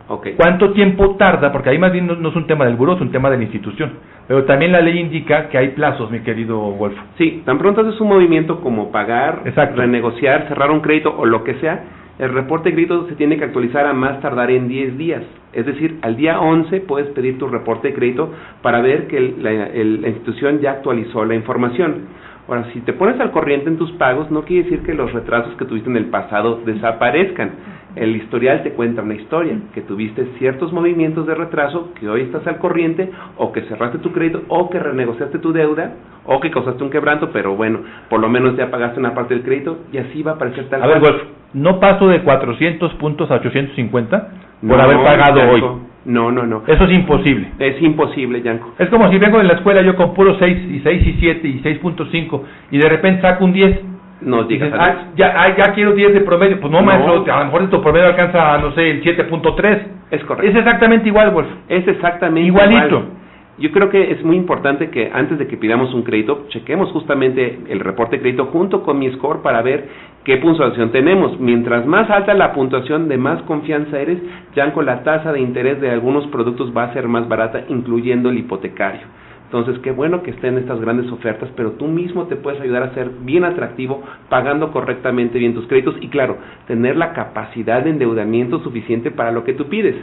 Okay. ¿Cuánto tiempo tarda? Porque ahí más bien no, es un tema del buró, es un tema de la institución. Pero también la ley indica que hay plazos, mi querido Wolf. Sí, tan pronto haces un movimiento como pagar, renegociar, cerrar un crédito o lo que sea, el reporte de crédito se tiene que actualizar a más tardar en 10 días. Es decir, al día 11 puedes pedir tu reporte de crédito para ver que la, la institución ya actualizó la información. Ahora, si te pones al corriente en tus pagos, no quiere decir que los retrasos que tuviste en el pasado desaparezcan. El historial te cuenta una historia, que tuviste ciertos movimientos de retraso, que hoy estás al corriente, o que cerraste tu crédito, o que renegociaste tu deuda, o que causaste un quebranto, pero bueno, por lo menos ya pagaste una parte del crédito, y así va a aparecer tal A ver, Wolf, no paso de 400 puntos a 850, por haber pagado hoy. No, no, no. Eso es imposible. Es imposible, Yanko. Es como si vengo de la escuela yo con puro 6 y 6 y 7 y 6.5 y de repente saco un 10. No digas ah, ya, ah, ya quiero 10 de promedio. Pues no, maestro, a lo mejor tu promedio alcanza, no sé, el 7.3. Es correcto. Es exactamente igual, Wolf. Es exactamente Igualito. Yo creo que es muy importante que antes de que pidamos un crédito, chequemos justamente el reporte de crédito junto con mi score para ver qué puntuación tenemos. Mientras más alta la puntuación, de más confianza eres, ya con la tasa de interés de algunos productos va a ser más barata, incluyendo el hipotecario. Entonces, qué bueno que estén estas grandes ofertas, pero tú mismo te puedes ayudar a ser bien atractivo pagando correctamente bien tus créditos y, claro, tener la capacidad de endeudamiento suficiente para lo que tú pides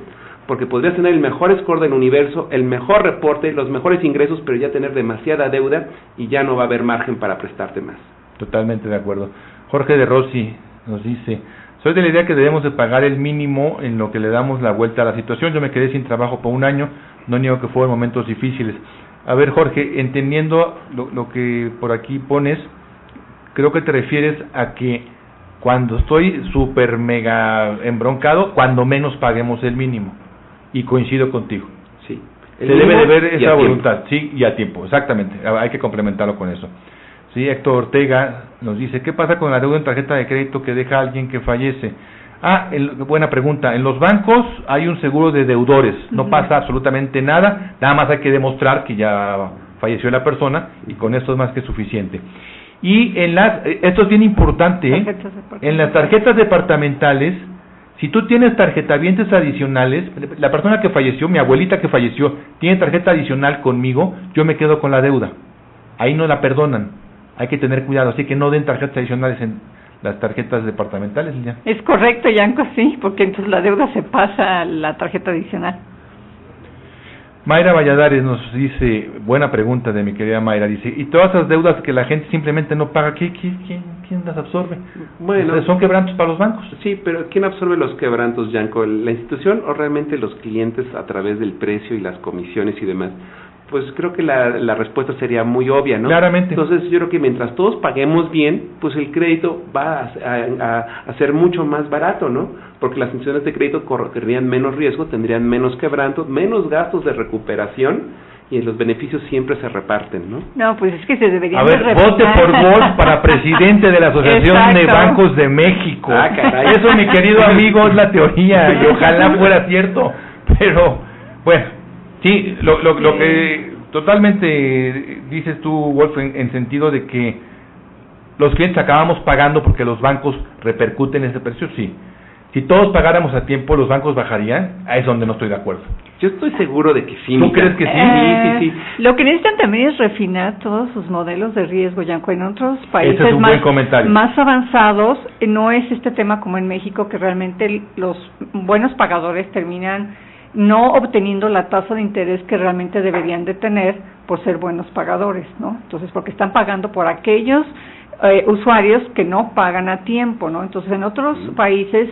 porque podrías tener el mejor score del universo, el mejor reporte, los mejores ingresos, pero ya tener demasiada deuda y ya no va a haber margen para prestarte más. Totalmente de acuerdo. Jorge de Rossi nos dice, soy de la idea que debemos de pagar el mínimo en lo que le damos la vuelta a la situación. Yo me quedé sin trabajo por un año, no niego que fueron momentos difíciles. A ver, Jorge, entendiendo lo, lo que por aquí pones, creo que te refieres a que cuando estoy súper mega embroncado, cuando menos paguemos el mínimo y coincido contigo. Sí. Se debe de ver esa voluntad, sí, y a tiempo, exactamente. Hay que complementarlo con eso. Sí, Héctor Ortega nos dice, ¿qué pasa con la deuda en tarjeta de crédito que deja alguien que fallece? Ah, buena pregunta. En los bancos hay un seguro de deudores. No pasa absolutamente nada. Nada más hay que demostrar que ya falleció la persona y con eso es más que suficiente. Y en las, eh, esto es bien importante, ¿eh? en las tarjetas departamentales si tú tienes tarjetavientes adicionales, la persona que falleció, mi abuelita que falleció, tiene tarjeta adicional conmigo, yo me quedo con la deuda. Ahí no la perdonan. Hay que tener cuidado, así que no den tarjetas adicionales en las tarjetas departamentales. Ya. Es correcto, Yanko, sí, porque entonces la deuda se pasa a la tarjeta adicional. Mayra Valladares nos dice, buena pregunta de mi querida Mayra, dice, ¿y todas esas deudas que la gente simplemente no paga, ¿qué, quién, quién las absorbe? Bueno, son quebrantos para los bancos. Sí, pero ¿quién absorbe los quebrantos, Yanko? ¿La institución o realmente los clientes a través del precio y las comisiones y demás? Pues creo que la, la respuesta sería muy obvia, ¿no? Claramente. Entonces yo creo que mientras todos paguemos bien, pues el crédito va a, ser mucho más barato, ¿no? Porque las instituciones de crédito correrían menos riesgo, tendrían menos quebrantos, menos gastos de recuperación y los beneficios siempre se reparten, ¿no? No, pues es que se debería A ver, vote por vos para presidente de la Asociación de Bancos de México. Ah, caray. Eso, mi querido amigo, es la teoría y ojalá fuera cierto, pero bueno Sí, lo, lo, lo que totalmente dices tú, Wolf, en, sentido de que los clientes acabamos pagando porque los bancos repercuten ese precio, sí. Si todos pagáramos a tiempo, los bancos bajarían. Ahí es donde no estoy de acuerdo. Yo estoy seguro de que sí. ¿Tú crees que sí? sí, sí, sí. Lo que necesitan también es refinar todos sus modelos de riesgo, ya en otros países más, más avanzados no es este tema como en México que realmente los buenos pagadores terminan no obteniendo la tasa de interés que realmente deberían de tener por ser buenos pagadores, ¿no? Entonces, porque están pagando por aquellos eh, usuarios que no pagan a tiempo, ¿no? Entonces, en otros países,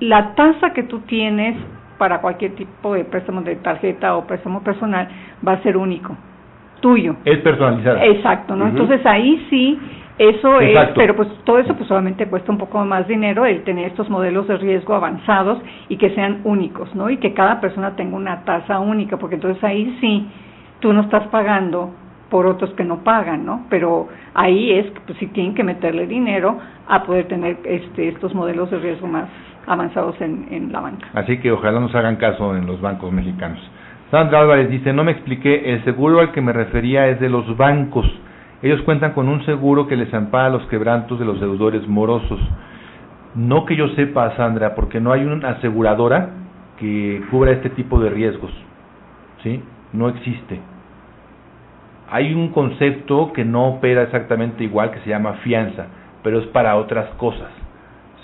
la tasa que tú tienes para cualquier tipo de préstamo de tarjeta o préstamo personal va a ser único, tuyo. Es personalizado. Exacto, ¿no? Entonces, ahí sí eso es, pero pues todo eso pues solamente cuesta un poco más dinero el tener estos modelos de riesgo avanzados y que sean únicos, ¿no? Y que cada persona tenga una tasa única, porque entonces ahí sí tú no estás pagando por otros que no pagan, ¿no? Pero ahí es pues sí tienen que meterle dinero a poder tener este estos modelos de riesgo más avanzados en, en la banca. Así que ojalá nos hagan caso en los bancos mexicanos. Sandra Álvarez dice, no me expliqué, el seguro al que me refería es de los bancos ellos cuentan con un seguro que les ampara los quebrantos de los deudores morosos. No que yo sepa, Sandra, porque no hay una aseguradora que cubra este tipo de riesgos. ¿Sí? No existe. Hay un concepto que no opera exactamente igual que se llama fianza, pero es para otras cosas.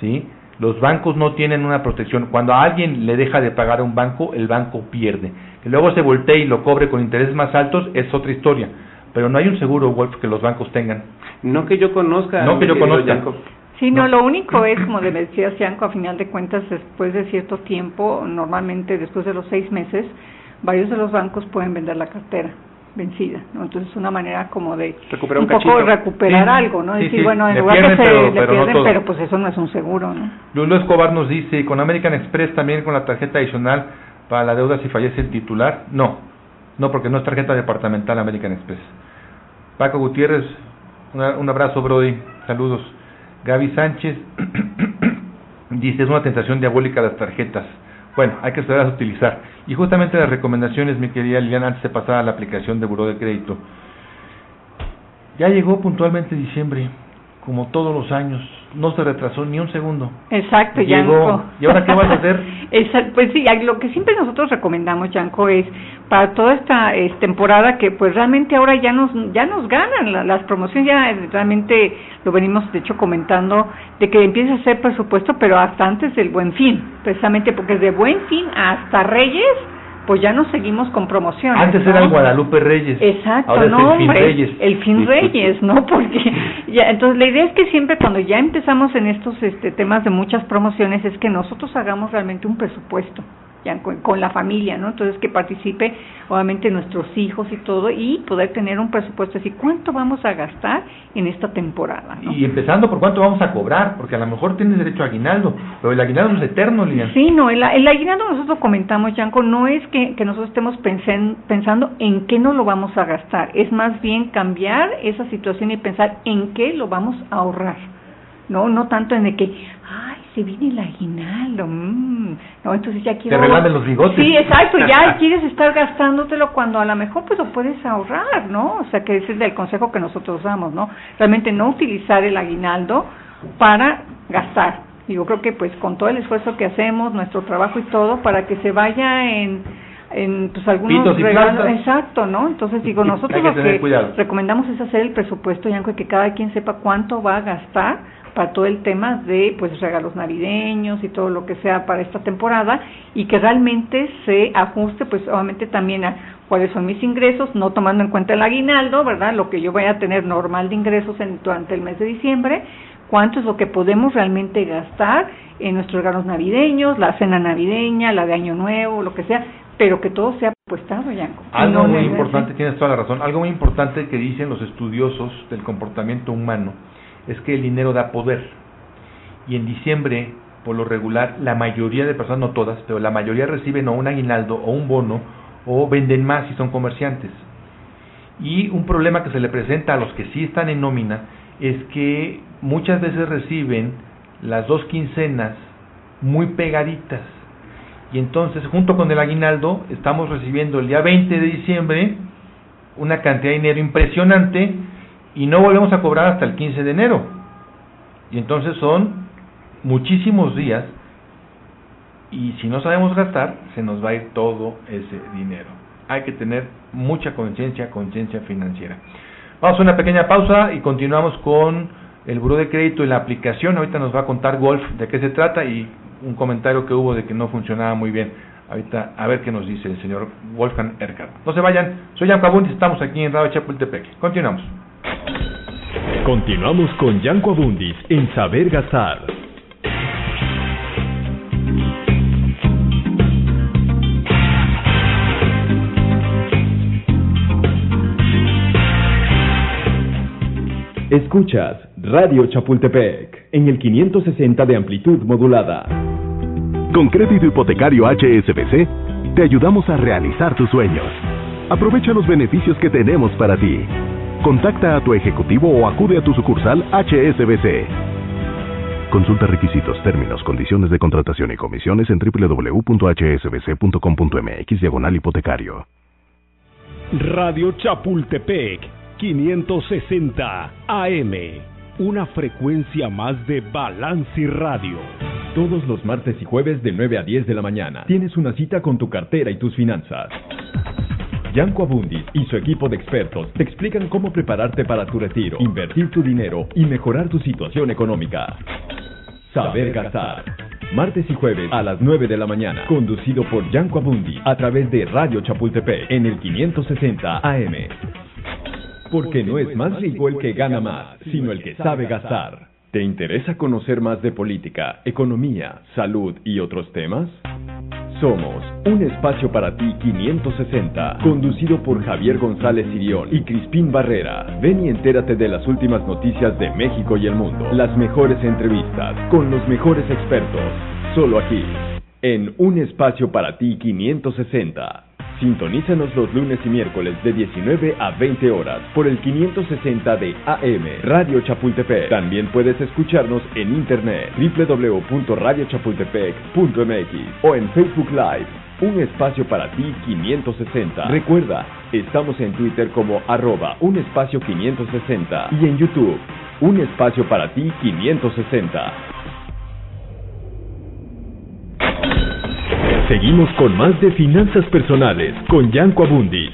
¿Sí? Los bancos no tienen una protección. Cuando a alguien le deja de pagar a un banco, el banco pierde. Que luego se voltee y lo cobre con intereses más altos es otra historia pero no hay un seguro, Wolf, que los bancos tengan. No que yo conozca. No que yo conozca. Sí, no, lo único es, como decía Cianco, a final de cuentas, después de cierto tiempo, normalmente después de los seis meses, varios de los bancos pueden vender la cartera. vencida, ¿no? Entonces es una manera como de recuperar un, poco recuperar algo, ¿no? Sí, Decir, sí, bueno, en lugar pierden, que se pero- le pero no pierden, todo. pero pues eso no es un seguro, ¿no? Lulú Escobar nos dice, con American Express también con la tarjeta adicional para la deuda si fallece el titular. No, no porque no es tarjeta departamental American Express. Paco Gutiérrez, una- un abrazo Brody, saludos. Gaby Sánchez dice, es una tentación diabólica las tarjetas. Bueno, hay que saberlas utilizar. Y justamente las recomendaciones, mi querida Liliana, antes de pasar a la aplicación de Buró de Crédito. Ya llegó puntualmente diciembre, como todos los años. No se retrasó ni un segundo. Exacto, Llegó. Yanko. ¿Y ahora qué vas a hacer? Esa- pues sí, lo que siempre nosotros recomendamos, Yanko, es para toda esta es, temporada que pues realmente ahora ya nos ya nos ganan la- las promociones, ya eh, realmente lo venimos de hecho comentando, de que empiece a hacer presupuesto, pero hasta antes del Buen Fin, precisamente porque de Buen Fin hasta Reyes, pues ya nos seguimos con promociones. Antes ¿no? era el Guadalupe Reyes. Exacto, Ahora es no, el Fin hombre, Reyes. el fin Reyes, ¿no? Porque ya, entonces la idea es que siempre cuando ya empezamos en estos este, temas de muchas promociones es que nosotros hagamos realmente un presupuesto ya con, con la familia, ¿no? Entonces que participe obviamente nuestros hijos y todo y poder tener un presupuesto así, ¿cuánto vamos a gastar en esta temporada, ¿no? Y empezando por cuánto vamos a cobrar, porque a lo mejor tienes derecho a aguinaldo, pero el aguinaldo es eterno, Lilian. Sí, no, el, el aguinaldo nosotros comentamos, Yanko, no es que, que nosotros estemos pensen- pensando en qué no lo vamos a gastar, es más bien cambiar esa situación y pensar en qué lo vamos a ahorrar, no, no tanto en el que, ay, se viene el aguinaldo, mm, no, entonces ya quiero... relamen los bigotes. Sí, exacto, ya quieres estar gastándotelo cuando a lo mejor pues lo puedes ahorrar, ¿no? O sea, que ese es el consejo que nosotros damos, ¿no? Realmente no utilizar el aguinaldo para gastar. Y yo creo que pues con todo el esfuerzo que hacemos, nuestro trabajo y todo, para que se vaya en, en pues algunos regalos, exacto, ¿no? Entonces digo, nosotros que lo que cuidado. recomendamos es hacer el presupuesto, Yanko, y que cada quien sepa cuánto va a gastar para todo el tema de pues regalos navideños y todo lo que sea para esta temporada y que realmente se ajuste pues obviamente también a cuáles son mis ingresos, no tomando en cuenta el aguinaldo, ¿verdad? Lo que yo voy a tener normal de ingresos en, durante el mes de diciembre, cuánto es lo que podemos realmente gastar en nuestros regalos navideños, la cena navideña, la de Año Nuevo, lo que sea, pero que todo sea puestado, Yanko. Algo no muy importante, tienes toda la razón, algo muy importante que dicen los estudiosos del comportamiento humano es que el dinero da poder. Y en diciembre, por lo regular, la mayoría de personas, no todas, pero la mayoría reciben o un aguinaldo o un bono o venden más si son comerciantes. Y un problema que se le presenta a los que sí están en nómina es que muchas veces reciben las dos quincenas muy pegaditas. Y entonces, junto con el aguinaldo, estamos recibiendo el día 20 de diciembre una cantidad de dinero impresionante y no volvemos a cobrar hasta el 15 de enero. Y entonces son muchísimos días y si no sabemos gastar, se nos va a ir todo ese dinero. Hay que tener mucha conciencia, conciencia financiera. Vamos a una pequeña pausa y continuamos con el buró de crédito y la aplicación. Ahorita nos va a contar Golf de qué se trata y un comentario que hubo de que no funcionaba muy bien. Ahorita a ver qué nos dice el señor Wolfgang Erkard. No se vayan, soy Jan Cabundis, estamos aquí en Radio Chapultepec. Continuamos. Continuamos con Yanko Abundis en Saber Gastar. Escuchas Radio Chapultepec en el 560 de amplitud modulada. Con crédito hipotecario HSBC, te ayudamos a realizar tus sueños. Aprovecha los beneficios que tenemos para ti. Contacta a tu ejecutivo o acude a tu sucursal HSBC. Consulta requisitos, términos, condiciones de contratación y comisiones en www.hsbc.com.mx diagonal hipotecario. Radio Chapultepec 560 AM. Una frecuencia más de Balance y Radio. Todos los martes y jueves de 9 a 10 de la mañana tienes una cita con tu cartera y tus finanzas. Yanko Abundis y su equipo de expertos te explican cómo prepararte para tu retiro, invertir tu dinero y mejorar tu situación económica. Saber gastar. Martes y jueves a las 9 de la mañana. Conducido por Yanko Abundis a través de Radio Chapultepec en el 560 AM. Porque no es más rico el que gana más, sino el que sabe gastar. ¿Te interesa conocer más de política, economía, salud y otros temas? Somos un espacio para ti 560, conducido por Javier González Sirión y Crispín Barrera. Ven y entérate de las últimas noticias de México y el mundo, las mejores entrevistas con los mejores expertos, solo aquí, en un espacio para ti 560. Sintonízanos los lunes y miércoles de 19 a 20 horas por el 560 de AM Radio Chapultepec. También puedes escucharnos en internet www.radiochapultepec.mx o en Facebook Live. Un espacio para ti 560. Recuerda, estamos en Twitter como arroba un espacio 560 y en YouTube, un espacio para ti 560. Seguimos con más de finanzas personales con Yanko Abundis.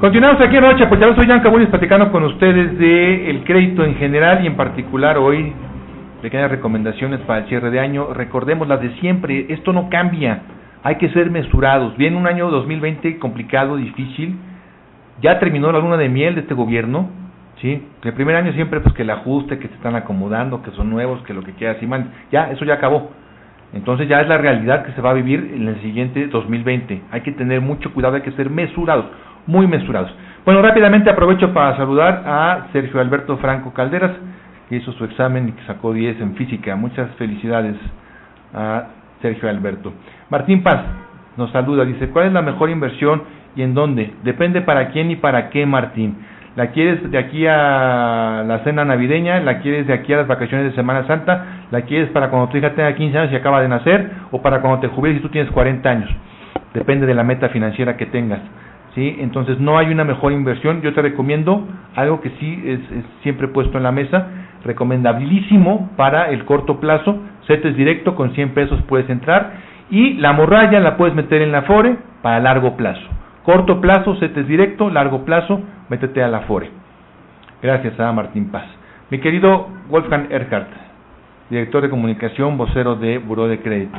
Continuamos aquí en Noche, pues ya soy Yanko Abundis platicando con ustedes de el crédito en general y en particular hoy pequeñas recomendaciones para el cierre de año. Recordemos las de siempre, esto no cambia, hay que ser mesurados. Viene un año 2020 complicado, difícil, ya terminó la luna de miel de este gobierno, ¿sí? El primer año siempre pues que el ajuste, que se están acomodando, que son nuevos, que lo que quieras y man, ya, eso ya acabó. Entonces ya es la realidad que se va a vivir en el siguiente 2020. Hay que tener mucho cuidado, hay que ser mesurados, muy mesurados. Bueno, rápidamente aprovecho para saludar a Sergio Alberto Franco Calderas, que hizo su examen y que sacó 10 en física. Muchas felicidades a Sergio Alberto. Martín Paz nos saluda, dice, ¿cuál es la mejor inversión y en dónde? Depende para quién y para qué, Martín. ¿La quieres de aquí a la cena navideña? ¿La quieres de aquí a las vacaciones de Semana Santa? ¿La quieres para cuando tu hija tenga 15 años y acaba de nacer? ¿O para cuando te jubiles y tú tienes 40 años? Depende de la meta financiera que tengas. ¿sí? Entonces no hay una mejor inversión. Yo te recomiendo algo que sí es, es siempre puesto en la mesa, recomendabilísimo para el corto plazo. CETES directo con 100 pesos puedes entrar y la morralla la puedes meter en la FORE para largo plazo. Corto plazo, CETES directo, largo plazo, métete a la FORE. Gracias a Martín Paz. Mi querido Wolfgang Erhardt, director de comunicación, vocero de Buró de Crédito.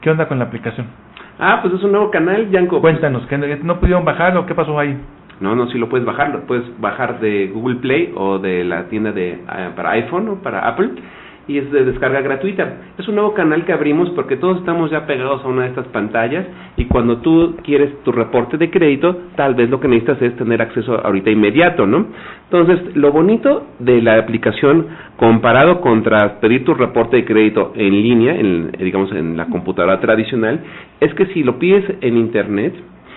¿Qué onda con la aplicación? Ah, pues es un nuevo canal, Yanko. Cuéntanos, ¿no pudieron bajarlo? ¿Qué pasó ahí? No, no, sí lo puedes bajar, lo puedes bajar de Google Play o de la tienda de eh, para iPhone o para Apple y es de descarga gratuita. Es un nuevo canal que abrimos porque todos estamos ya pegados a una de estas pantallas y cuando tú quieres tu reporte de crédito, tal vez lo que necesitas es tener acceso ahorita inmediato, ¿no? Entonces, lo bonito de la aplicación comparado contra pedir tu reporte de crédito en línea, en, digamos en la computadora tradicional, es que si lo pides en internet,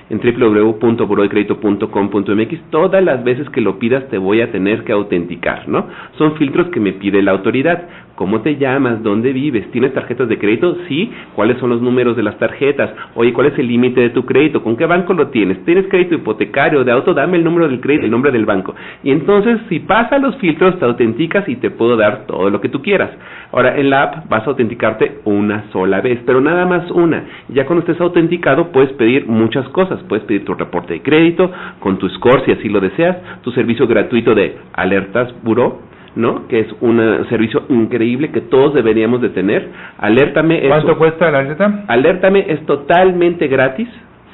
en www.burodecredito.com.mx. Todas las veces que lo pidas te voy a tener que autenticar, ¿no? Son filtros que me pide la autoridad. ¿Cómo te llamas? ¿Dónde vives? ¿Tienes tarjetas de crédito? Sí. ¿Cuáles son los números de las tarjetas? Oye, ¿cuál es el límite de tu crédito? ¿Con qué banco lo tienes? ¿Tienes crédito hipotecario de auto? Dame el número del crédito, el nombre del banco. Y entonces, si pasa los filtros, te autenticas y te puedo dar todo lo que tú quieras. Ahora, en la app vas a autenticarte una sola vez, pero nada más una. Ya cuando estés autenticado, puedes pedir muchas cosas. Puedes pedir tu reporte de crédito, con tu score, si así lo deseas, tu servicio gratuito de alertas buró, ¿no? Que es un servicio increíble que todos deberíamos de tener. Alértame. ¿Cuánto cuesta la alerta? Alértame es totalmente gratis,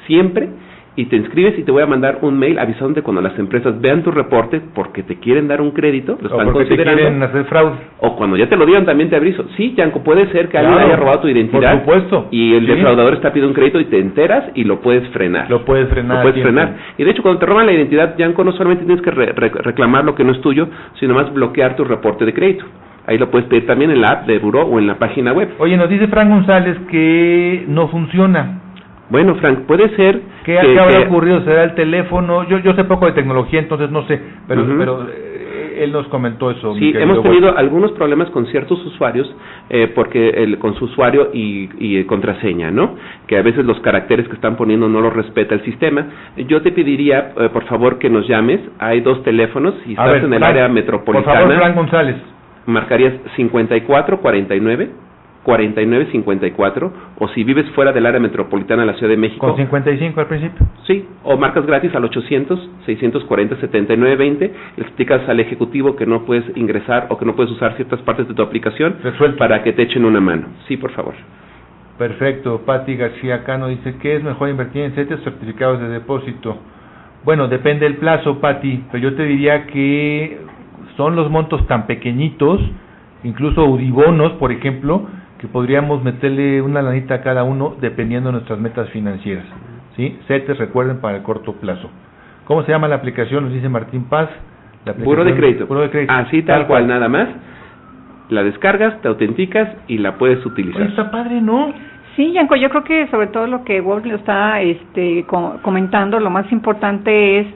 siempre y te inscribes y te voy a mandar un mail avisándote cuando las empresas vean tu reporte porque te quieren dar un crédito, lo están o considerando. Te quieren hacer fraude. O cuando ya te lo dieron también te aviso. Sí, Yanko, puede ser que alguien haya robado tu identidad. por supuesto. Y el Sí. defraudador está pidiendo un crédito y te enteras y lo puedes frenar. Lo puedes frenar. Lo puedes tiempo. frenar. Y de hecho, cuando te roban la identidad, Yanko, no solamente tienes que re- re- reclamar lo que no es tuyo, sino más bloquear tu reporte de crédito. Ahí lo puedes pedir también en la app de Buró o en la página web. Oye, nos dice Frank González que no funciona. Bueno, Frank, puede ser ¿Qué, que- qué habrá que- ocurrido? ¿Será el teléfono? Yo, yo sé poco de tecnología, entonces no sé, pero, pero eh, él nos comentó eso. Sí, hemos tenido algunos problemas con ciertos usuarios, eh, porque el, con su usuario y, y contraseña, ¿no? Que a veces los caracteres que están poniendo no los respeta el sistema. Yo te pediría, eh, por favor, que nos llames. Hay dos teléfonos. A estás ver, en el Frank, área Por metropolitana, favor, Frank González. marcarías 5449 4954 o si vives fuera del área metropolitana de la Ciudad de México. Con 55 al principio. Sí, o marcas gratis al 800 640 7920, le explicas al ejecutivo que no puedes ingresar o que no puedes usar ciertas partes de tu aplicación para que te echen una mano. Sí, por favor. Perfecto. Patti García Cano dice que es mejor invertir en CETES certificados de depósito. Bueno, depende del plazo, Patti, pero yo te diría que son los montos tan pequeñitos, incluso Udibonos, por ejemplo, que podríamos meterle una lanita a cada uno dependiendo de nuestras metas financieras. ¿sí? CETES, recuerden, para el corto plazo. ¿Cómo se llama la aplicación? Nos dice Martín Paz. La Puro de crédito. Puro de crédito. Así tal, cual, nada más. La descargas, te autenticas y la puedes utilizar. está padre, ¿no? Sí, Yanko, yo creo que sobre todo lo que Wolf le está este, comentando, lo más importante es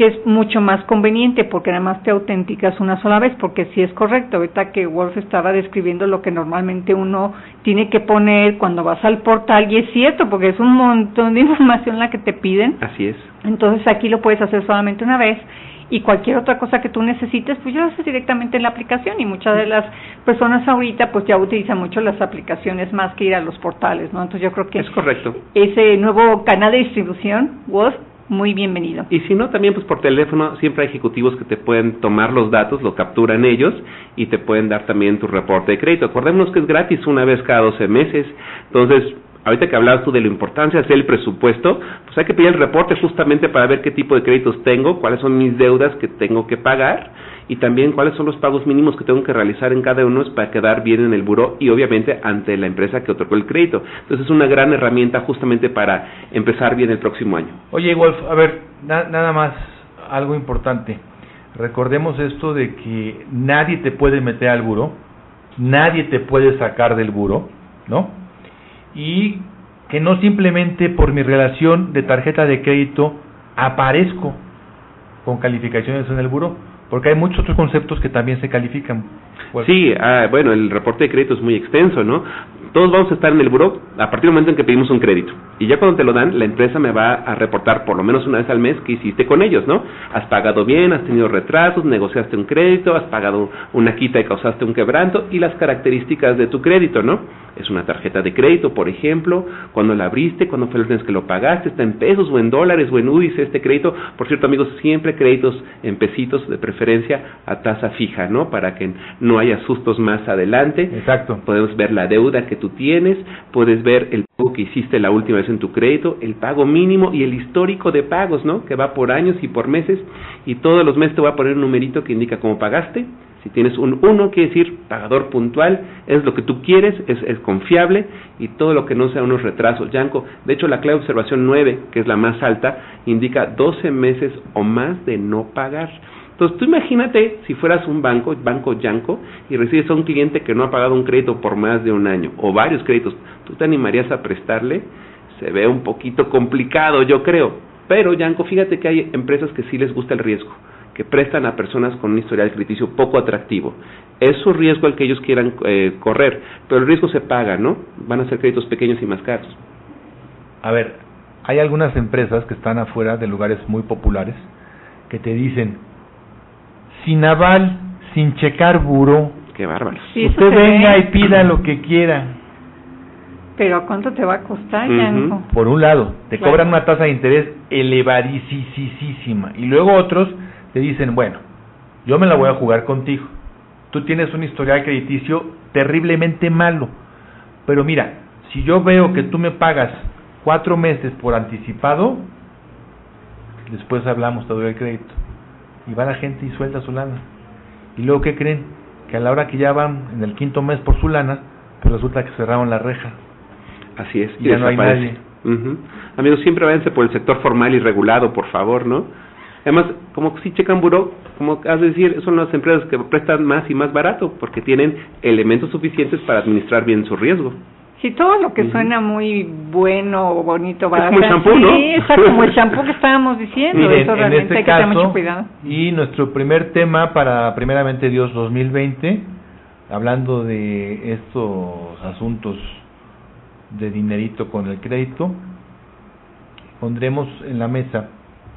que es mucho más conveniente porque además te autenticas una sola vez, porque sí es correcto, ahorita que Wolf estaba describiendo lo que normalmente uno tiene que poner cuando vas al portal, y es cierto, porque es un montón de información la que te piden. Así es. Entonces aquí lo puedes hacer solamente una vez y cualquier otra cosa que tú necesites, pues ya lo haces directamente en la aplicación y muchas de las personas ahorita pues ya utilizan mucho las aplicaciones más que ir a los portales, ¿no? Entonces yo creo que es correcto. Ese nuevo canal de distribución, WOS, muy bienvenido. Y si no, también pues por teléfono siempre hay ejecutivos que te pueden tomar los datos, lo capturan ellos y te pueden dar también tu reporte de crédito. Acordémonos que es gratis una vez cada 12 meses. Entonces, ahorita que hablabas tú de la importancia de hacer el presupuesto, pues hay que pedir el reporte justamente para ver qué tipo de créditos tengo, cuáles son mis deudas que tengo que pagar y también cuáles son los pagos mínimos que tengo que realizar en cada uno para quedar bien en el buró y obviamente ante la empresa que otorgó el crédito. Entonces es una gran herramienta justamente para empezar bien el próximo año. Oye, Wolf, a ver, nada más algo importante. Recordemos esto de que nadie te puede meter al buró, nadie te puede sacar del buró, ¿no? y que no simplemente por mi relación de tarjeta de crédito aparezco con calificaciones en el buro, porque hay muchos otros conceptos que también se califican. Sí, ah, bueno, el reporte de crédito es muy extenso, ¿no? todos vamos a estar en el buró a partir del momento en que pedimos un crédito. Y ya cuando te lo dan, la empresa me va a reportar por lo menos una vez al mes que hiciste con ellos, ¿no? Has pagado bien, has tenido retrasos, negociaste un crédito, has pagado una quita y causaste un quebranto y las características de tu crédito, ¿no? Es una tarjeta de crédito, por ejemplo, cuando la abriste, cuando fue el mes que lo pagaste, está en pesos o en dólares o en UDIs este crédito. Por cierto, amigos, siempre créditos en pesitos de preferencia a tasa fija, ¿no? Para que no haya sustos más adelante. Exacto. Podemos ver la deuda que tú tienes, puedes ver el pago que hiciste la última vez en tu crédito, el pago mínimo y el histórico de pagos, ¿no? Que va por años y por meses y todos los meses te voy a poner un numerito que indica cómo pagaste. Si tienes un 1, quiere decir pagador puntual, es lo que tú quieres, es, es confiable y todo lo que no sea unos retrasos. Yanko, de hecho la clave de observación 9, que es la más alta, indica 12 meses o más de no pagar. Entonces tú imagínate si fueras un banco, Banco Yanco, y recibes a un cliente que no ha pagado un crédito por más de un año o varios créditos, ¿tú te animarías a prestarle? Se ve un poquito complicado, yo creo. Pero Yanko, fíjate que hay empresas que sí les gusta el riesgo, que prestan a personas con un historial crediticio poco atractivo. Es su riesgo el que ellos quieran eh, correr, pero el riesgo se paga, ¿no? Van a ser créditos pequeños y más caros. A ver, hay algunas empresas que están afuera de lugares muy populares que te dicen, sin aval, sin checar buró. Qué bárbaro. Usted venga y pida lo que quiera. Pero ¿cuánto te va a costar, Por un lado, te cobran una tasa de interés elevadísima. Y luego otros te dicen, bueno, yo me la voy a jugar contigo. Tú tienes un historial crediticio terriblemente malo. Pero mira, si yo veo que tú me pagas cuatro meses por anticipado, después hablamos, te doy el crédito y va la gente y suelta su lana. Y luego, ¿qué creen? Que a la hora que ya van en el quinto mes por su lana, pues resulta que cerraron la reja. Así es. Y, ya no hay nadie. Amigos, siempre váyanse por el sector formal y regulado, por favor, ¿no? Además, como si checan buró, como has de decir, son las empresas que prestan más y más barato, porque tienen elementos suficientes para administrar bien su riesgo. Sí, todo lo que suena muy bueno, bonito, barato. como el shampoo, ¿no? Sí, exacto, como el shampoo que estábamos diciendo. eso realmente este hay que tener mucho cuidado. Y nuestro primer tema para, primeramente Dios 2020, hablando de estos asuntos de dinerito con el crédito, pondremos en la mesa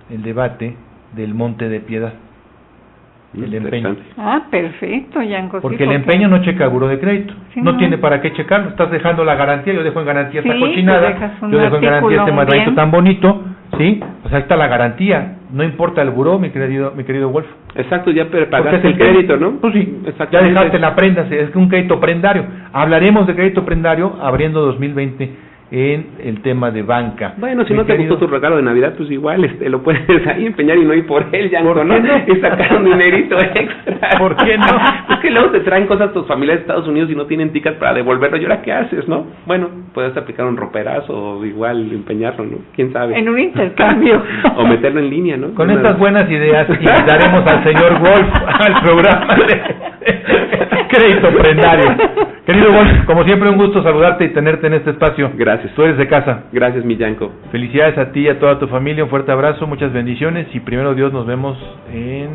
el debate del monte de piedad. El empeño. Ah, perfecto, Yanko. Porque el empeño no checa el buro de crédito. no, tiene para qué checarlo. Estás dejando la garantía. Yo dejo en garantía esta cochinada. Yo dejo en garantía este madradito tan bonito. ¿Sí? O sea, ahí está la garantía. No importa el buró, mi querido, mi querido Wolf. Exacto, ya pagaste el crédito, ¿no? Pues sí, ya dejaste la prenda. Es que un crédito prendario. Hablaremos de crédito prendario abriendo 2020 en el tema de banca. Bueno, si no te gustó tu regalo de Navidad, pues igual este, lo puedes ahí empeñar y no ir por él, ya ¿no? Y sacar un dinerito extra. ¿Por qué no? es que luego te traen cosas tus familias de Estados Unidos y no tienen tickets para devolverlo. ¿Y ahora qué haces, no? Bueno, puedes aplicar un roperazo o igual empeñarlo, ¿no? ¿Quién sabe? En un intercambio. o meterlo en línea, ¿no? Con estas buenas ideas daremos al señor Wolf al programa de crédito prendario. Querido Wolf, como siempre un gusto saludarte y tenerte en este espacio. Gracias. Tú eres de casa. Gracias, Millanco. Felicidades a ti y a toda tu familia, un fuerte abrazo, muchas bendiciones y primero Dios nos vemos en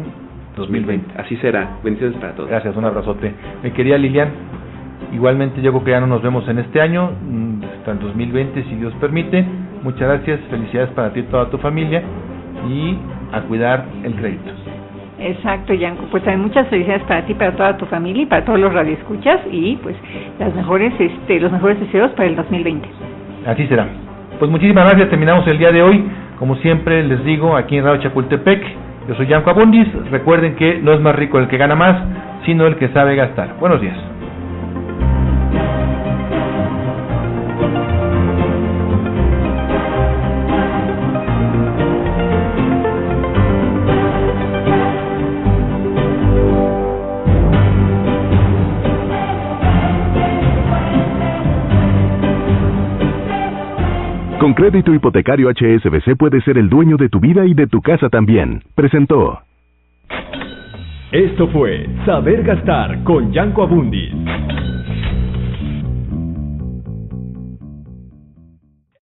2020. Así será. Bendiciones para todos. Gracias, un abrazote. Mi querida Lilian, igualmente yo creo que ya no nos vemos en este año, mm, hasta el 2020 si Dios permite. Muchas gracias, felicidades para ti y toda tu familia y a cuidar el crédito. Exacto, Yanko. Pues también muchas felicidades para ti, para toda tu familia y para todos los radioescuchas y pues las mejores, este, los mejores deseos para el 2020. Así será. Pues muchísimas gracias. Terminamos el día de hoy. Como siempre les digo, aquí en Radio Chapultepec, yo soy Yanko Abundis. Recuerden que no es más rico el que gana más, sino el que sabe gastar. Buenos días. Con crédito hipotecario HSBC puedes ser el dueño de tu vida y de tu casa también. Presentó. Esto fue Saber Gastar con Yanko Abundis.